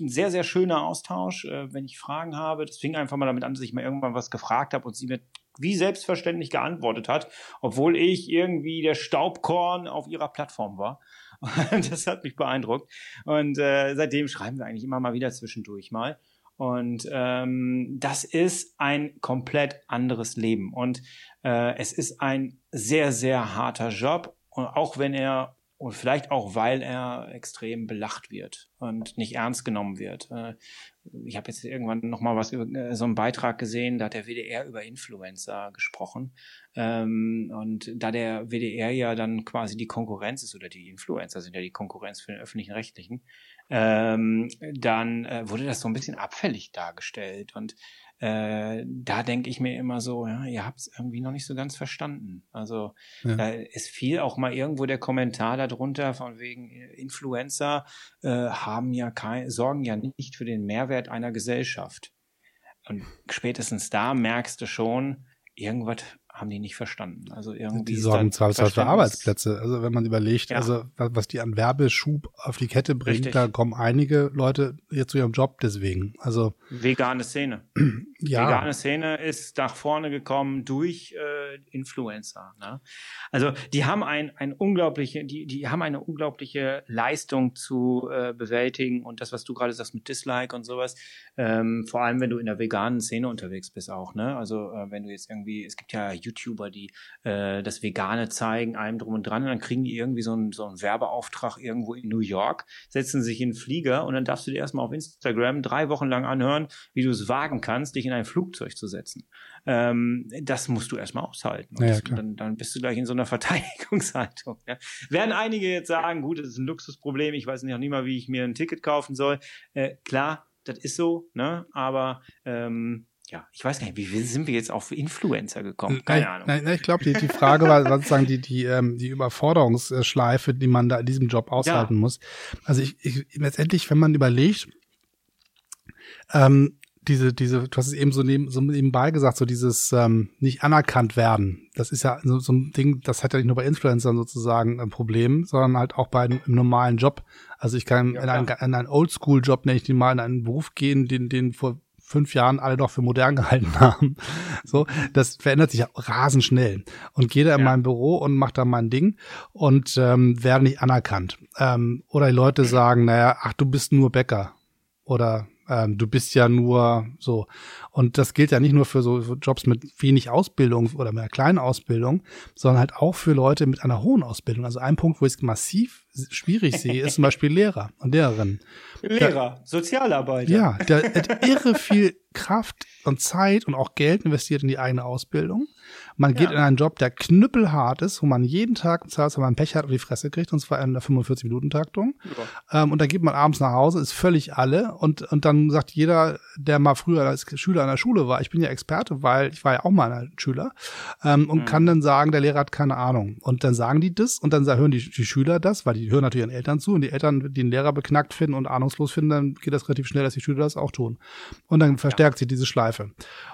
ein sehr, sehr schöner Austausch, äh, wenn ich Fragen habe. Das fing einfach mal damit an, dass ich mir irgendwann was gefragt habe und sie mir wie selbstverständlich geantwortet hat, obwohl ich irgendwie der Staubkorn auf ihrer Plattform war. Und das hat mich beeindruckt. Und äh, seitdem schreiben wir eigentlich immer mal wieder zwischendurch mal. Und ähm, das ist ein komplett anderes Leben. Und äh, es ist ein sehr, sehr harter Job. Und auch wenn er und vielleicht auch, weil er extrem belacht wird und nicht ernst genommen wird. Äh, ich habe jetzt irgendwann noch mal was über äh, so einen Beitrag gesehen, da hat der WDR über Influencer gesprochen. Ähm, und da der WDR ja dann quasi die Konkurrenz ist, oder die Influencer sind ja die Konkurrenz für den öffentlichen Rechtlichen, ähm, dann äh, wurde das so ein bisschen abfällig dargestellt. Und äh, da denke ich mir immer so, ja, ihr habt es irgendwie noch nicht so ganz verstanden. Also ja. da ist viel auch mal irgendwo der Kommentar darunter von wegen äh, Influencer äh, haben ja kein, sorgen ja nicht für den Mehrwert einer Gesellschaft. Und spätestens da merkst du schon, irgendwas haben die nicht verstanden. Also irgendwie. Die sorgen zwar für Arbeitsplätze. Also wenn man überlegt, ja. also was die an Werbeschub auf die Kette bringt, Richtig. da kommen einige Leute jetzt zu ihrem Job deswegen. Also vegane Szene. ja. Vegane Szene ist nach vorne gekommen durch äh, Influencer. Ne? Also die haben ein, ein unglaubliche, die, die haben eine unglaubliche Leistung zu äh, bewältigen und das, was du gerade sagst mit Dislike und sowas, ähm, vor allem wenn du in der veganen Szene unterwegs bist auch. Ne? Also äh, wenn du jetzt irgendwie, es gibt ja YouTuber, die äh, das Vegane zeigen, einem drum und dran, und dann kriegen die irgendwie so einen, so einen Werbeauftrag irgendwo in New York, setzen sich in den Flieger und dann darfst du dir erstmal auf Instagram drei Wochen lang anhören, wie du es wagen kannst, dich in ein Flugzeug zu setzen. Ähm, das musst du erstmal aushalten. Ja, dann, dann bist du gleich in so einer Verteidigungshaltung. Ja. Werden einige jetzt sagen, gut, das ist ein Luxusproblem, ich weiß noch nicht mal, wie ich mir ein Ticket kaufen soll. Äh, klar, das ist so, ne? Aber ähm, ja, ich weiß gar nicht, wie sind wir jetzt auf Influencer gekommen? Keine nein, Ahnung. Nein, nein, ich glaube, die, die Frage war sozusagen die, die, ähm, die Überforderungsschleife, die man da in diesem Job aushalten ja. muss. Also ich, ich, letztendlich, wenn man überlegt, ähm, diese, diese, du hast es eben so, neben, so nebenbei gesagt, so dieses ähm, nicht anerkannt werden. Das ist ja so, so ein Ding, das hat ja nicht nur bei Influencern sozusagen ein Problem, sondern halt auch bei einem normalen Job. Also ich kann ja, in, einen, in einen Oldschool-Job, nenne ich den mal, in einen Beruf gehen, den, den vor fünf Jahren alle noch für modern gehalten haben. So, das verändert sich rasend schnell. Und gehe da in ja. mein Büro und mache da mein Ding und ähm, werde nicht anerkannt. Ähm, oder die Leute sagen, naja, ach, du bist nur Bäcker. Oder ähm, du bist ja nur so. Und das gilt ja nicht nur für so Jobs mit wenig Ausbildung oder mit einer kleinen Ausbildung, sondern halt auch für Leute mit einer hohen Ausbildung. Also ein Punkt, wo ich es massiv schwierig sehe, ist zum Beispiel Lehrer und Lehrerinnen. Lehrer, da, Sozialarbeiter. Ja, der hat irre viel Kraft und Zeit und auch Geld investiert in die eigene Ausbildung. Man geht ja. in einen Job, der knüppelhart ist, wo man jeden Tag zahlt, wenn man Pech hat und die Fresse kriegt, und zwar in der 45-Minuten-Taktung. Ja. Ähm, und dann geht man abends nach Hause, ist völlig alle. Und, und dann sagt jeder, der mal früher als Schüler an der Schule war, ich bin ja Experte, weil ich war ja auch mal ein Schüler, ähm, und mhm. kann dann sagen, der Lehrer hat keine Ahnung. Und dann sagen die das und dann hören die, die Schüler das, weil die hören natürlich ihren Eltern zu und die Eltern, die den Lehrer beknackt finden und ahnungslos finden, dann geht das relativ schnell, dass die Schüler das auch tun. Und dann verstärkt ja. sich diese Schleife.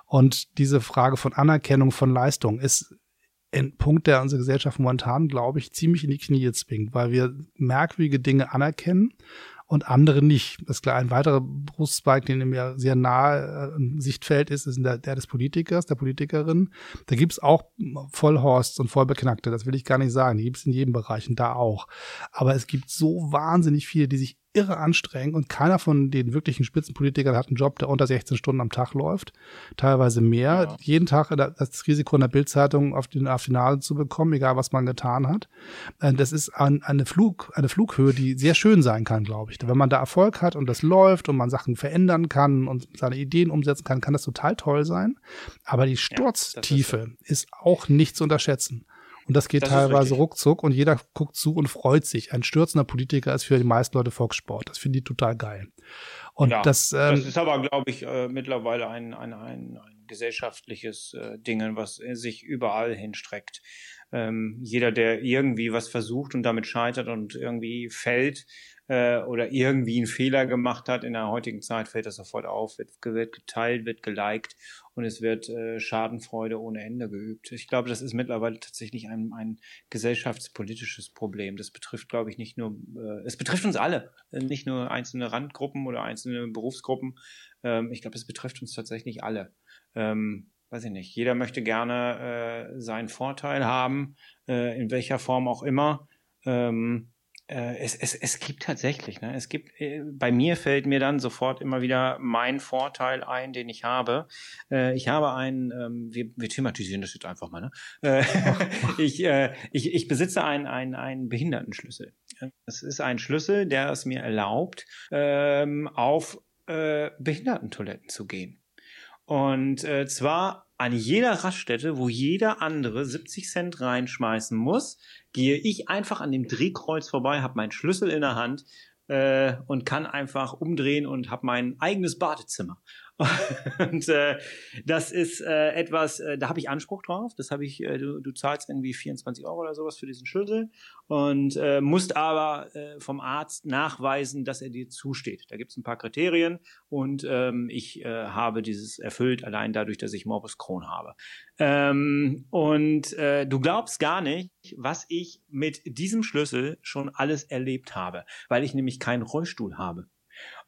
Und diese Frage von Anerkennung von Leistung ist ein Punkt, der unsere Gesellschaft momentan, glaube ich, ziemlich in die Knie zwingt, weil wir merkwürdige Dinge anerkennen und andere nicht. Das ist klar, ein weiterer Brustzweig, den mir sehr nahe im äh, Sichtfeld ist, ist der, der des Politikers, der Politikerin. Da gibt's auch Vollhorsts und Vollbeknackte, das will ich gar nicht sagen. Die gibt's in jedem Bereich und da auch. Aber es gibt so wahnsinnig viele, die sich irre anstrengend und keiner von den wirklichen Spitzenpolitikern hat einen Job, der unter 16 Stunden am Tag läuft, teilweise mehr. Ja. Jeden Tag das Risiko in der Bildzeitung auf, den, Nase zu bekommen, egal was man getan hat. Äh, das ist eine, Flug, eine Flughöhe, die sehr schön sein kann, glaube ich. Wenn man da Erfolg hat und das läuft und man Sachen verändern kann und seine Ideen umsetzen kann, kann das total toll sein. Aber die Sturztiefe ja, ist, ist auch nicht zu unterschätzen. Und das geht das teilweise ruckzuck und jeder guckt zu und freut sich. Ein stürzender Politiker ist für die meisten Leute Volkssport. Das finde ich total geil. Und ja, das, ähm, das ist aber, glaube ich, äh, mittlerweile ein, ein, ein, ein gesellschaftliches äh, Ding, was sich überall hinstreckt. Ähm, jeder, der irgendwie was versucht und damit scheitert und irgendwie fällt, äh, oder irgendwie einen Fehler gemacht hat, in der heutigen Zeit fällt das sofort auf, wird, wird geteilt, wird geliked und es wird äh, Schadenfreude ohne Ende geübt. Ich glaube, das ist mittlerweile tatsächlich ein, ein gesellschaftspolitisches Problem. Das betrifft, glaube ich, nicht nur, äh, es betrifft uns alle, nicht nur einzelne Randgruppen oder einzelne Berufsgruppen. Ähm, ich glaube, es betrifft uns tatsächlich alle. Ähm, weiß ich nicht, jeder möchte gerne äh, seinen Vorteil haben, äh, in welcher Form auch immer. Ähm, äh, es, es, es gibt tatsächlich, ne? Es gibt, äh, bei mir fällt mir dann sofort immer wieder mein Vorteil ein, den ich habe. Äh, ich habe einen, ähm, wir, wir thematisieren das jetzt einfach mal, ne? Äh, ich, äh, ich, ich besitze einen, einen, einen Behindertenschlüssel. Es ist ein Schlüssel, der es mir erlaubt, ähm, auf äh, Behindertentoiletten zu gehen. Und äh, zwar an jeder Raststätte, wo jeder andere 70 Cent reinschmeißen muss, gehe ich einfach an dem Drehkreuz vorbei, habe meinen Schlüssel in der Hand äh, und kann einfach umdrehen und habe mein eigenes Badezimmer. Und äh, das ist äh, etwas, äh, da habe ich Anspruch drauf. Das habe ich, äh, du, du zahlst irgendwie 24 Euro oder sowas für diesen Schlüssel und äh, musst aber äh, vom Arzt nachweisen, dass er dir zusteht. Da gibt es ein paar Kriterien und ähm, ich äh, habe dieses erfüllt, allein dadurch, dass ich Morbus Crohn habe. Ähm, und äh, du glaubst gar nicht, was ich mit diesem Schlüssel schon alles erlebt habe, weil ich nämlich keinen Rollstuhl habe.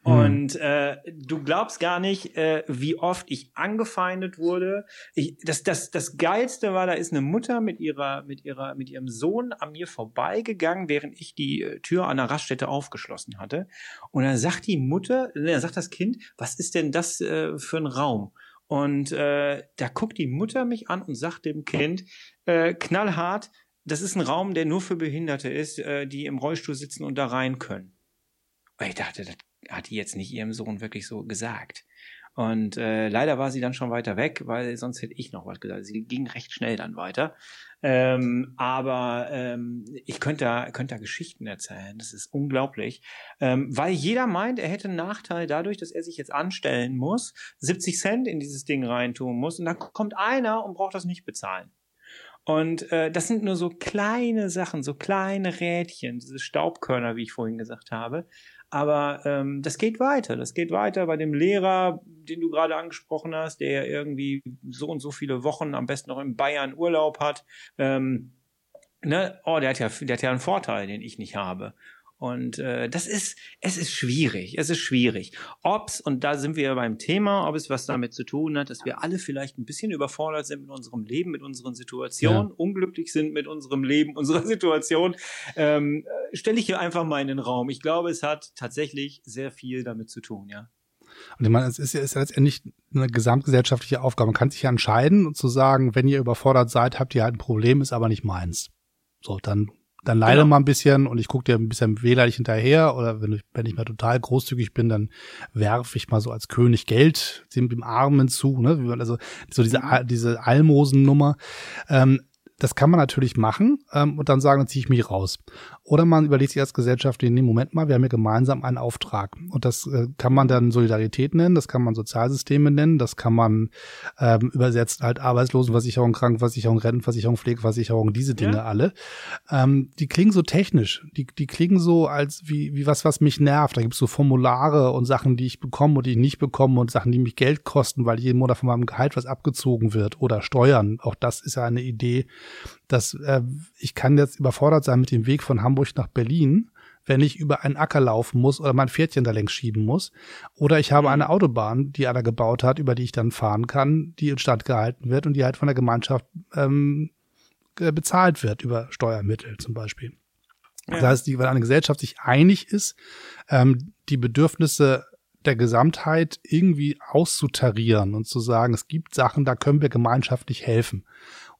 Hm. Und äh, du glaubst gar nicht, äh, wie oft ich angefeindet wurde. Ich, das, das, das Geilste war, da ist eine Mutter mit ihrer, mit ihrer, mit ihrem Sohn an mir vorbeigegangen, während ich die äh, Tür an der Raststätte aufgeschlossen hatte. Und dann sagt die Mutter, dann sagt das Kind, was ist denn das äh, für ein Raum? Und äh, da guckt die Mutter mich an und sagt dem Kind äh, knallhart, das ist ein Raum, der nur für Behinderte ist, äh, die im Rollstuhl sitzen und da rein können. Und ich dachte, das hat die jetzt nicht ihrem Sohn wirklich so gesagt. Und äh, leider war sie dann schon weiter weg, weil sonst hätte ich noch was gesagt. Sie ging recht schnell dann weiter. Ähm, aber ähm, ich könnte da, könnte da Geschichten erzählen. Das ist unglaublich. Ähm, weil jeder meint, er hätte einen Nachteil dadurch, dass er sich jetzt anstellen muss, 70 Cent in dieses Ding reintun muss und dann kommt einer und braucht das nicht bezahlen. Und äh, das sind nur so kleine Sachen, so kleine Rädchen, diese Staubkörner, wie ich vorhin gesagt habe. Aber ähm, das geht weiter. Das geht weiter bei dem Lehrer, den du gerade angesprochen hast, der irgendwie so und so viele Wochen am besten noch in Bayern Urlaub hat. Ähm, ne? Oh, der hat ja, der hat ja einen Vorteil, den ich nicht habe. Und äh, das ist, es ist schwierig, es ist schwierig. Ob's, und da sind wir ja beim Thema, ob es was damit zu tun hat, dass wir alle vielleicht ein bisschen überfordert sind mit unserem Leben, mit unseren Situationen, ja. unglücklich sind mit unserem Leben, unserer Situation, ähm, äh, stelle ich hier einfach mal in den Raum. Ich glaube, es hat tatsächlich sehr viel damit zu tun, ja. Und ich meine, es ist ja, ist ja letztendlich eine gesamtgesellschaftliche Aufgabe. Man kann sich ja entscheiden und zu sagen, wenn ihr überfordert seid, habt ihr halt ein Problem, ist aber nicht meins. So, dann dann leide genau. mal ein bisschen und ich gucke dir ein bisschen wehleidig hinterher oder wenn ich, wenn ich mal total großzügig bin, dann werfe ich mal so als König Geld dem, Armen zu, ne? Also so diese, mhm. diese Almosennummer. Ähm, das kann man natürlich machen ähm, und dann sagen, dann ziehe ich mich raus. Oder man überlegt sich als Gesellschaft, nee, Moment mal, wir haben ja gemeinsam einen Auftrag. Und das äh, kann man dann Solidarität nennen, das kann man Sozialsysteme nennen, das kann man ähm, übersetzt halt Arbeitslosenversicherung, Krankenversicherung, Rentenversicherung, Pflegeversicherung, diese Dinge ja. alle. Ähm, die klingen so technisch, die, die klingen so als wie, wie was, was mich nervt. Da gibt es so Formulare und Sachen, die ich bekomme und die ich nicht bekomme und Sachen, die mich Geld kosten, weil jeden Monat von meinem Gehalt was abgezogen wird oder Steuern. Auch das ist ja eine Idee, dass äh, ich kann jetzt überfordert sein mit dem Weg von Hamburg nach Berlin, wenn ich über einen Acker laufen muss oder mein Pferdchen da längs schieben muss. Oder ich habe mhm. eine Autobahn, die einer gebaut hat, über die ich dann fahren kann, die instand gehalten wird und die halt von der Gemeinschaft ähm, bezahlt wird über Steuermittel zum Beispiel. Ja. Das heißt, die, wenn eine Gesellschaft sich einig ist, ähm, die Bedürfnisse der Gesamtheit irgendwie auszutarieren und zu sagen, es gibt Sachen, da können wir gemeinschaftlich helfen.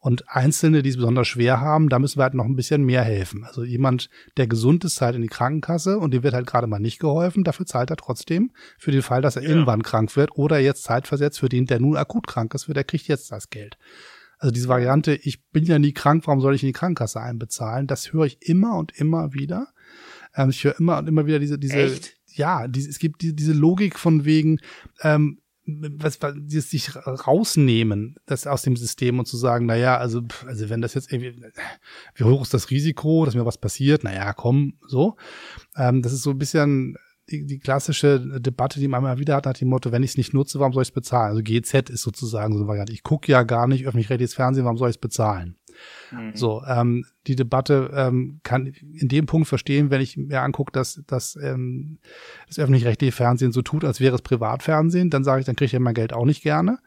Und Einzelne, die es besonders schwer haben, da müssen wir halt noch ein bisschen mehr helfen. Also jemand, der gesund ist, zahlt in die Krankenkasse und dem wird halt gerade mal nicht geholfen. Dafür zahlt er trotzdem für den Fall, dass er ja. irgendwann krank wird oder jetzt zeitversetzt für den, der nun akut krank ist, für der kriegt jetzt das Geld. Also diese Variante, ich bin ja nie krank, warum soll ich in die Krankenkasse einbezahlen? Das höre ich immer und immer wieder. Ähm, ich höre immer und immer wieder diese, diese, Echt? ja, die, es gibt die, diese Logik von wegen, ähm, was, was dieses sich rausnehmen, das aus dem System und zu sagen, na ja, also, also wenn das jetzt irgendwie, wie hoch ist das Risiko, dass mir was passiert? Na ja, komm, so. Ähm, das ist so ein bisschen die, die klassische Debatte, die man immer wieder hat, nach dem Motto, wenn ich es nicht nutze, warum soll ich es bezahlen? Also GZ ist sozusagen so eine Variante. Ich gucke ja gar nicht öffentlich-rechtliches Fernsehen, warum soll ich es bezahlen? Mhm. So, ähm, die Debatte ähm, kann in dem Punkt verstehen, wenn ich mir angucke, dass, dass ähm, das öffentlich-rechtliche Fernsehen so tut, als wäre es Privatfernsehen, dann sage ich, dann kriege ich ja mein Geld auch nicht gerne.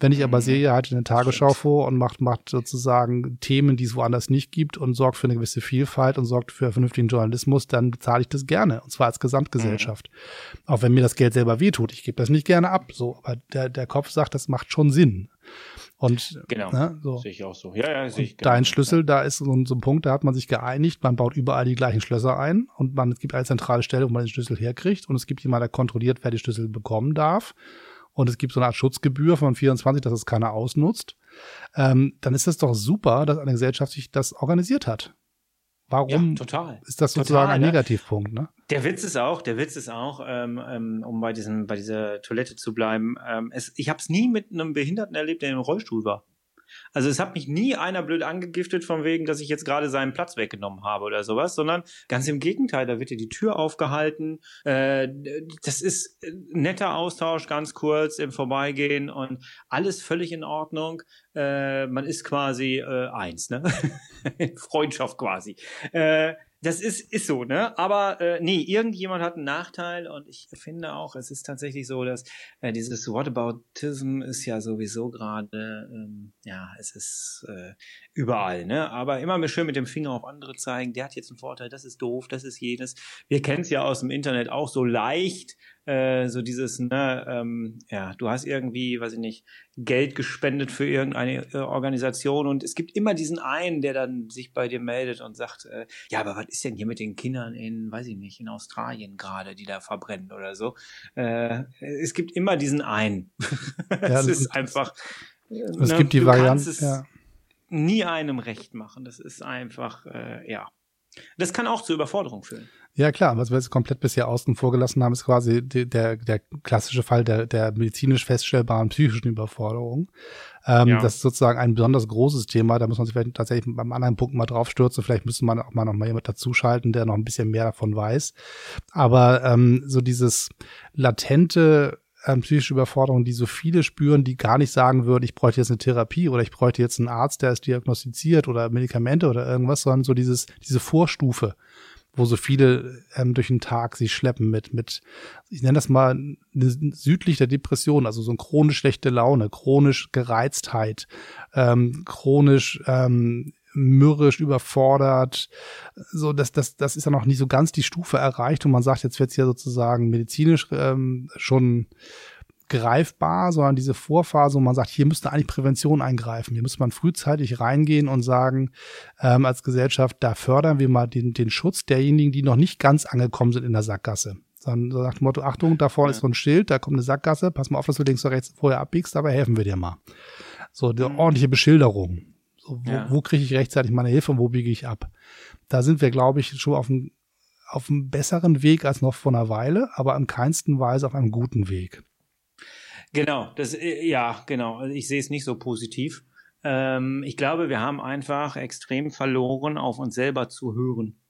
Wenn ich aber mhm. sehe, halt eine Tagesschau vor und macht, macht sozusagen Themen, die es woanders nicht gibt und sorgt für eine gewisse Vielfalt und sorgt für vernünftigen Journalismus, dann bezahle ich das gerne. Und zwar als Gesamtgesellschaft. Mhm. Auch wenn mir das Geld selber wehtut. Ich gebe das nicht gerne ab. So, aber der, der Kopf sagt, das macht schon Sinn. Und genau, ne, so. sehe ich auch so. Ja, ja, sehe ich. Genau. Dein Schlüssel, ja. da ist so ein, so ein Punkt, da hat man sich geeinigt, man baut überall die gleichen Schlösser ein und man es gibt eine zentrale Stelle, wo man den Schlüssel herkriegt und es gibt jemand, der kontrolliert, wer die Schlüssel bekommen darf. Und es gibt so eine Art Schutzgebühr von 24, dass es keiner ausnutzt. Ähm, dann ist es doch super, dass eine Gesellschaft sich das organisiert hat. Warum ja, total. ist das sozusagen total, ein ne? Negativpunkt? Ne? Der Witz ist auch, der Witz ist auch, ähm, ähm, um bei diesem, bei dieser Toilette zu bleiben. Ähm, es, ich habe es nie mit einem Behinderten erlebt, der im Rollstuhl war. Also es hat mich nie einer blöd angegiftet von wegen, dass ich jetzt gerade seinen Platz weggenommen habe oder sowas, sondern ganz im Gegenteil, da wird dir die Tür aufgehalten. Äh, das ist netter Austausch, ganz kurz im Vorbeigehen und alles völlig in Ordnung. Äh, man ist quasi äh, eins, ne? Freundschaft quasi. Äh, das ist, ist so, ne? Aber äh, nee, irgendjemand hat einen Nachteil und ich finde auch, es ist tatsächlich so, dass äh, dieses Whataboutism ist ja sowieso gerade, ähm, ja, es ist äh, überall, ne? Aber immer schön mit dem Finger auf andere zeigen, der hat jetzt einen Vorteil, das ist doof, das ist jenes. Wir kennen es ja aus dem Internet auch so leicht, äh, so dieses, ne, ähm, ja, du hast irgendwie, weiß ich nicht, Geld gespendet für irgendeine äh, Organisation und es gibt immer diesen einen, der dann sich bei dir meldet und sagt, äh, ja, aber was ist denn hier mit den Kindern in, weiß ich nicht, in Australien gerade, die da verbrennen oder so? Äh, es gibt immer diesen einen. Ja, es ist einfach. Es ne, gibt die Variante. Ja. Nie einem recht machen. Das ist einfach, äh, ja. Das kann auch zur Überforderung führen. Ja, klar, was wir jetzt komplett bisher außen vor gelassen haben, ist quasi der, der klassische Fall der, der medizinisch feststellbaren psychischen Überforderung. Ähm, ja. Das ist sozusagen ein besonders großes Thema. Da muss man sich vielleicht tatsächlich beim anderen Punkt mal draufstürzen. Vielleicht müsste man auch mal noch mal jemand dazuschalten, der noch ein bisschen mehr davon weiß. Aber ähm, so dieses latente ähm, psychische Überforderung, die so viele spüren, die gar nicht sagen würden, ich bräuchte jetzt eine Therapie oder ich bräuchte jetzt einen Arzt, der es diagnostiziert oder Medikamente oder irgendwas, sondern so dieses, diese Vorstufe wo so viele ähm, durch den Tag sich schleppen mit, mit, ich nenne das mal südlich der Depression, also so eine chronisch schlechte Laune, chronisch Gereiztheit, ähm, chronisch ähm, mürrisch, überfordert. So, das, das, das ist ja noch nicht so ganz die Stufe erreicht und man sagt, jetzt wird es ja sozusagen medizinisch ähm, schon greifbar, sondern diese Vorphase, wo man sagt, hier müsste eigentlich Prävention eingreifen. Hier müsste man frühzeitig reingehen und sagen, ähm, als Gesellschaft, da fördern wir mal den, den Schutz derjenigen, die noch nicht ganz angekommen sind in der Sackgasse. So sagt Motto, Achtung, da vorne ja. ist so ein Schild, da kommt eine Sackgasse, pass mal auf, dass du links oder rechts vorher abbiegst, dabei helfen wir dir mal. So, die mhm. ordentliche Beschilderung. So, wo, ja. wo kriege ich rechtzeitig meine Hilfe und wo biege ich ab? Da sind wir, glaube ich, schon auf einem auf einem besseren Weg als noch vor einer Weile, aber in keinsten Weise auf einem guten Weg. Genau, das, äh, ja, genau. Also ich sehe es nicht so positiv. Ähm, ich glaube, wir haben einfach extrem verloren, auf uns selber zu hören.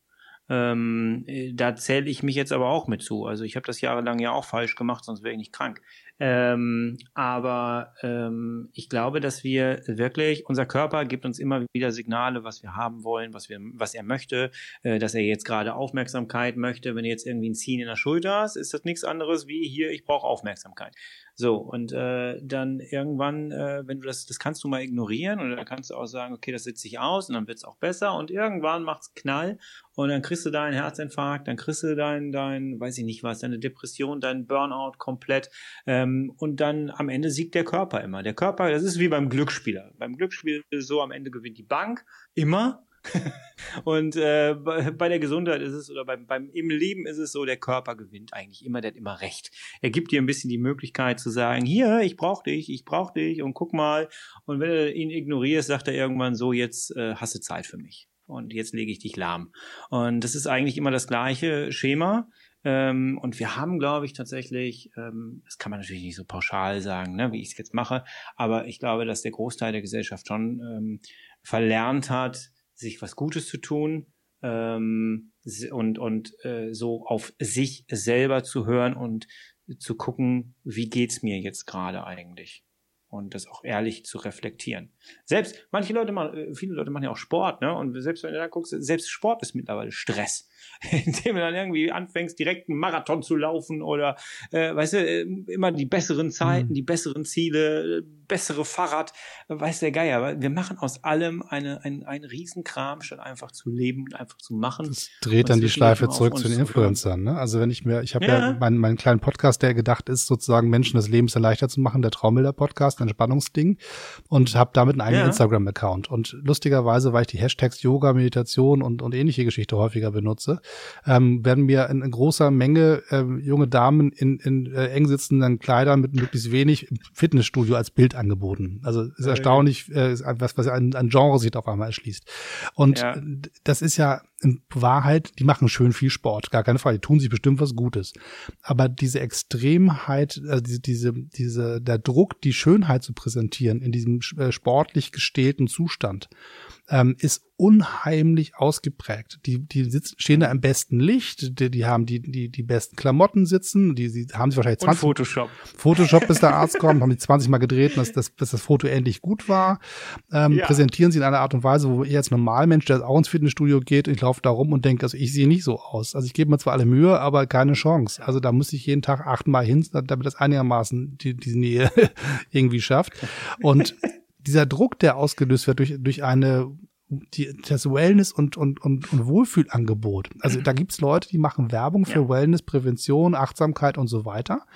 Ähm, äh, da zähle ich mich jetzt aber auch mit zu. Also ich habe das jahrelang ja auch falsch gemacht, sonst wäre ich nicht krank. Ähm, aber ähm, ich glaube, dass wir wirklich, unser Körper gibt uns immer wieder Signale, was wir haben wollen, was wir, was er möchte, äh, dass er jetzt gerade Aufmerksamkeit möchte. Wenn du jetzt irgendwie ein Ziehen in der Schulter hast, ist das nichts anderes wie hier, ich brauche Aufmerksamkeit. So, und äh, dann irgendwann, äh, wenn du das, das kannst du mal ignorieren oder kannst du auch sagen, okay, das sitzt sich aus und dann wird's auch besser und irgendwann macht's Knall und dann kriegst du deinen Herzinfarkt, dann kriegst du dein, dein, weiß ich nicht was, deine Depression, dein Burnout komplett ähm, und dann am Ende siegt der Körper immer. Der Körper, das ist wie beim Glücksspieler. Beim Glücksspiel ist es so, am Ende gewinnt die Bank immer und äh, bei der Gesundheit ist es, oder beim, beim im Leben ist es so, der Körper gewinnt eigentlich immer, der hat immer recht. Er gibt dir ein bisschen die Möglichkeit zu sagen, hier, ich brauch dich, ich brauch dich und guck mal. Und wenn du ihn ignorierst, sagt er irgendwann so, jetzt äh, hast du Zeit für mich. Und jetzt lege ich dich lahm. Und das ist eigentlich immer das gleiche Schema. Ähm, und wir haben, glaube ich, tatsächlich, ähm, das kann man natürlich nicht so pauschal sagen, ne, wie ich es jetzt mache, aber ich glaube, dass der Großteil der Gesellschaft schon ähm, verlernt hat, sich was Gutes zu tun ähm, und, und äh, so auf sich selber zu hören und zu gucken, wie geht's mir jetzt gerade eigentlich und das auch ehrlich zu reflektieren. Selbst manche Leute machen, äh, viele Leute machen ja auch Sport, ne? Und selbst wenn du da guckst, selbst Sport ist mittlerweile Stress, indem du dann irgendwie anfängst, direkt einen Marathon zu laufen oder, äh, weißt du, äh, immer die besseren Zeiten, mhm. die besseren Ziele, bessere Fahrrad, weiß der Geier. Wir machen aus allem eine, ein, ein Riesenkram, statt einfach zu leben und einfach zu machen. Das dreht dann die Schleife zurück zu den Influencern. Ne? Also wenn ich mir, ich habe ja, ja meinen, meinen kleinen Podcast, der gedacht ist, sozusagen Menschen das Leben erleichtert zu machen, der Traumbilder-Podcast, ein Spannungsding und habe damit einen eigenen ja. Instagram-Account. Und lustigerweise, weil ich die Hashtags Yoga, Meditation und, und ähnliche Geschichte häufiger benutze, ähm, werden mir in, in großer Menge ähm, junge Damen in, in äh, eng sitzenden Kleidern mit möglichst wenig Fitnessstudio als Bild angeboten. Also ist erstaunlich, äh, was, was ein, ein Genre sich auf einmal erschließt. Und ja. das ist ja in Wahrheit, die machen schön viel Sport, gar keine Frage, die tun sich bestimmt was Gutes. Aber diese Extremheit, also diese, diese, diese, der Druck, die Schönheit zu präsentieren in diesem äh, sportlich gestählten Zustand, ähm, ist unheimlich ausgeprägt. Die, die sitzen, stehen da im besten Licht, die, die haben die, die, die besten Klamotten sitzen, die, die haben sie wahrscheinlich 20. Und Photoshop. Photoshop, bis der Arzt kommt, haben die 20 Mal gedreht, dass das, dass das Foto endlich gut war. Ähm, ja. Präsentieren sie in einer Art und Weise, wo ich als Normalmensch, der auch ins Fitnessstudio geht, ich laufe da rum und denke, also ich sehe nicht so aus. Also ich gebe mir zwar alle Mühe, aber keine Chance. Also da muss ich jeden Tag achtmal hin, damit das einigermaßen die, die Nähe irgendwie schafft. Und dieser Druck, der ausgelöst wird durch, durch eine die, das Wellness und, und, und, und Wohlfühlangebot. Also da gibt's Leute, die machen Werbung für ja. Wellness, Prävention, Achtsamkeit und so weiter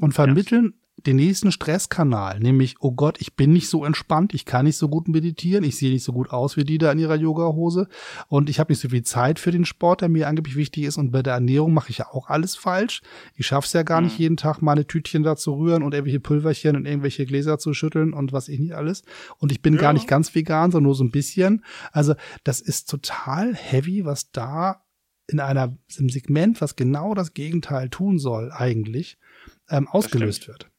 und vermitteln den nächsten Stresskanal, nämlich, oh Gott, ich bin nicht so entspannt, ich kann nicht so gut meditieren, ich sehe nicht so gut aus wie die da in ihrer Yoga-Hose und ich habe nicht so viel Zeit für den Sport, der mir angeblich wichtig ist und bei der Ernährung mache ich ja auch alles falsch. Ich schaff's ja gar mhm. nicht jeden Tag meine Tütchen da zu rühren und irgendwelche Pulverchen und irgendwelche Gläser zu schütteln und was ich nicht alles. Und ich bin ja. gar nicht ganz vegan, sondern nur so ein bisschen. Also das ist total heavy, was da in einer im Segment, was genau das Gegenteil tun soll, eigentlich ähm, ausgelöst wird.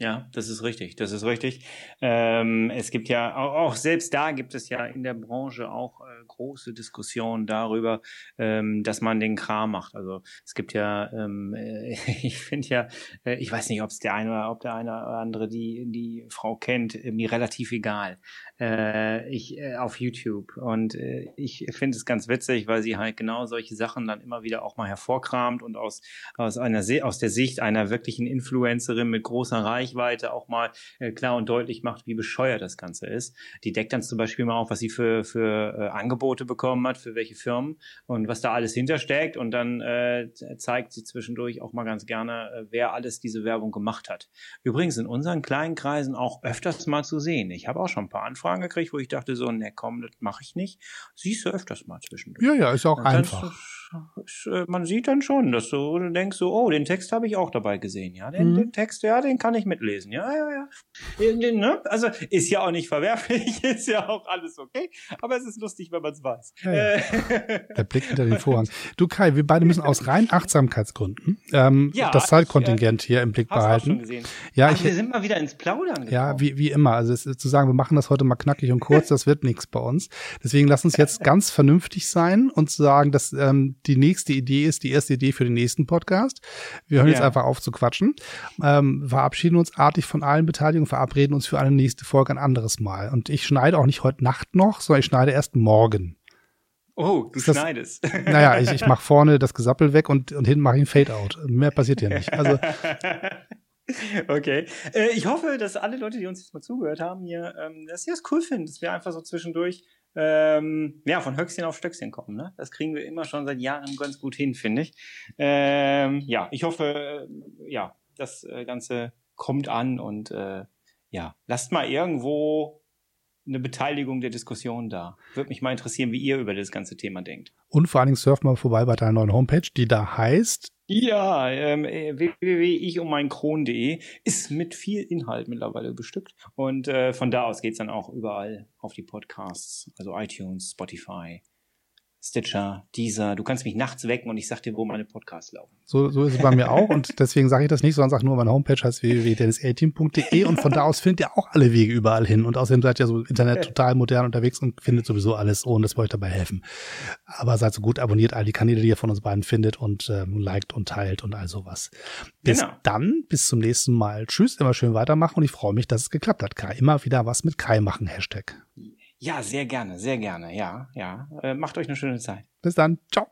Ja, das ist richtig, das ist richtig. Ähm, es gibt ja, auch, auch, selbst da gibt es ja in der Branche auch äh, große Diskussionen darüber, ähm, dass man den Kram macht. Also es gibt ja, ähm, äh, ich finde ja, äh, ich weiß nicht, ob es der eine oder ob der eine oder andere die, die Frau kennt, mir relativ egal. Äh, ich äh, auf YouTube. Und ich finde es ganz witzig, weil sie halt genau solche Sachen dann immer wieder auch mal hervorkramt und aus, aus einer aus der Sicht einer wirklichen Influencerin mit großer Reichweite auch mal klar und deutlich macht, wie bescheuert das Ganze ist. Die deckt dann zum Beispiel mal auf, was sie für, für äh, Angebote bekommen hat, für welche Firmen und was da alles hintersteckt. Und dann äh, zeigt sie zwischendurch auch mal ganz gerne, äh, wer alles diese Werbung gemacht hat. Übrigens in unseren kleinen Kreisen auch öfters mal zu sehen. Ich habe auch schon ein paar Anfragen gekriegt, wo ich dachte so, ne komm, das mache ich nicht. Siehst du öfters mal zwischendurch. Ja, ja, ist auch einfach. Äh, man sieht dann schon, dass du, denkst so, oh, den Text habe ich auch dabei gesehen, ja, den, mhm. den, Text, ja, den kann ich mitlesen, ja, ja, ja. Ne? Also ist ja auch nicht verwerflich, ist ja auch alles okay, aber es ist lustig, wenn man es weiß. Ja, ja. Der Blick hinter den Vorhang. Du Kai, wir beide müssen aus rein Achtsamkeitsgründen ähm, ja, das Zeitkontingent hier im Blick behalten. Ja, Ach, ich, wir sind mal wieder ins Plaudern gekommen. Ja, wie, wie immer. Also es ist zu sagen, wir machen das heute mal knackig und kurz, das wird nichts bei uns. Deswegen lass uns jetzt ganz vernünftig sein und sagen, dass ähm, die nächste Idee ist die erste Idee für den nächsten Podcast. Wir hören ja. jetzt einfach auf zu quatschen, ähm, verabschieden uns artig von allen Beteiligungen, verabreden uns für eine nächste Folge ein anderes Mal. Und ich schneide auch nicht heute Nacht noch, sondern ich schneide erst morgen. Oh, du das, schneidest. Naja, ich, ich mache vorne das Gesappel weg und, und hinten mache ich ein Fade-out. Mehr passiert ja nicht. Also Okay. Äh, ich hoffe, dass alle Leute, die uns jetzt mal zugehört haben, hier, ähm, dass sie das cool finden, dass wir einfach so zwischendurch ähm, ja, von Höchstchen auf Stöckchen kommen. Ne? Das kriegen wir immer schon seit Jahren ganz gut hin, finde ich. Ähm, ja, ich hoffe, äh, ja, das äh, Ganze kommt an und äh, ja, lasst mal irgendwo eine Beteiligung der Diskussion da. Würde mich mal interessieren, wie ihr über das ganze Thema denkt. Und vor allen Dingen surft mal vorbei bei deiner neuen Homepage, die da heißt ja, ähm, äh, www.ichummeinkron.de ist mit viel Inhalt mittlerweile bestückt. Und äh, von da aus geht's dann auch überall auf die Podcasts, also iTunes, Spotify, Stitcher, Deezer. Du kannst mich nachts wecken und ich sag dir, wo meine Podcasts laufen. So, so ist es bei mir auch und deswegen sage ich das nicht, sondern sage nur, meine Homepage heißt www.denniselteam.de und von da aus findet ihr auch alle Wege überall hin und außerdem seid ihr so Internet total modern unterwegs und findet sowieso alles, ohne dass wir euch dabei helfen. Aber seid so gut, abonniert all die Kanäle, die ihr von uns beiden findet und ähm, liked und teilt und all sowas. Bis genau. dann, bis zum nächsten Mal. Tschüss, immer schön weitermachen und ich freue mich, dass es geklappt hat. Kai, immer wieder was mit Kai machen, Hashtag. Ja, sehr gerne, sehr gerne. Ja, ja. Äh, macht euch eine schöne Zeit. Bis dann. Ciao.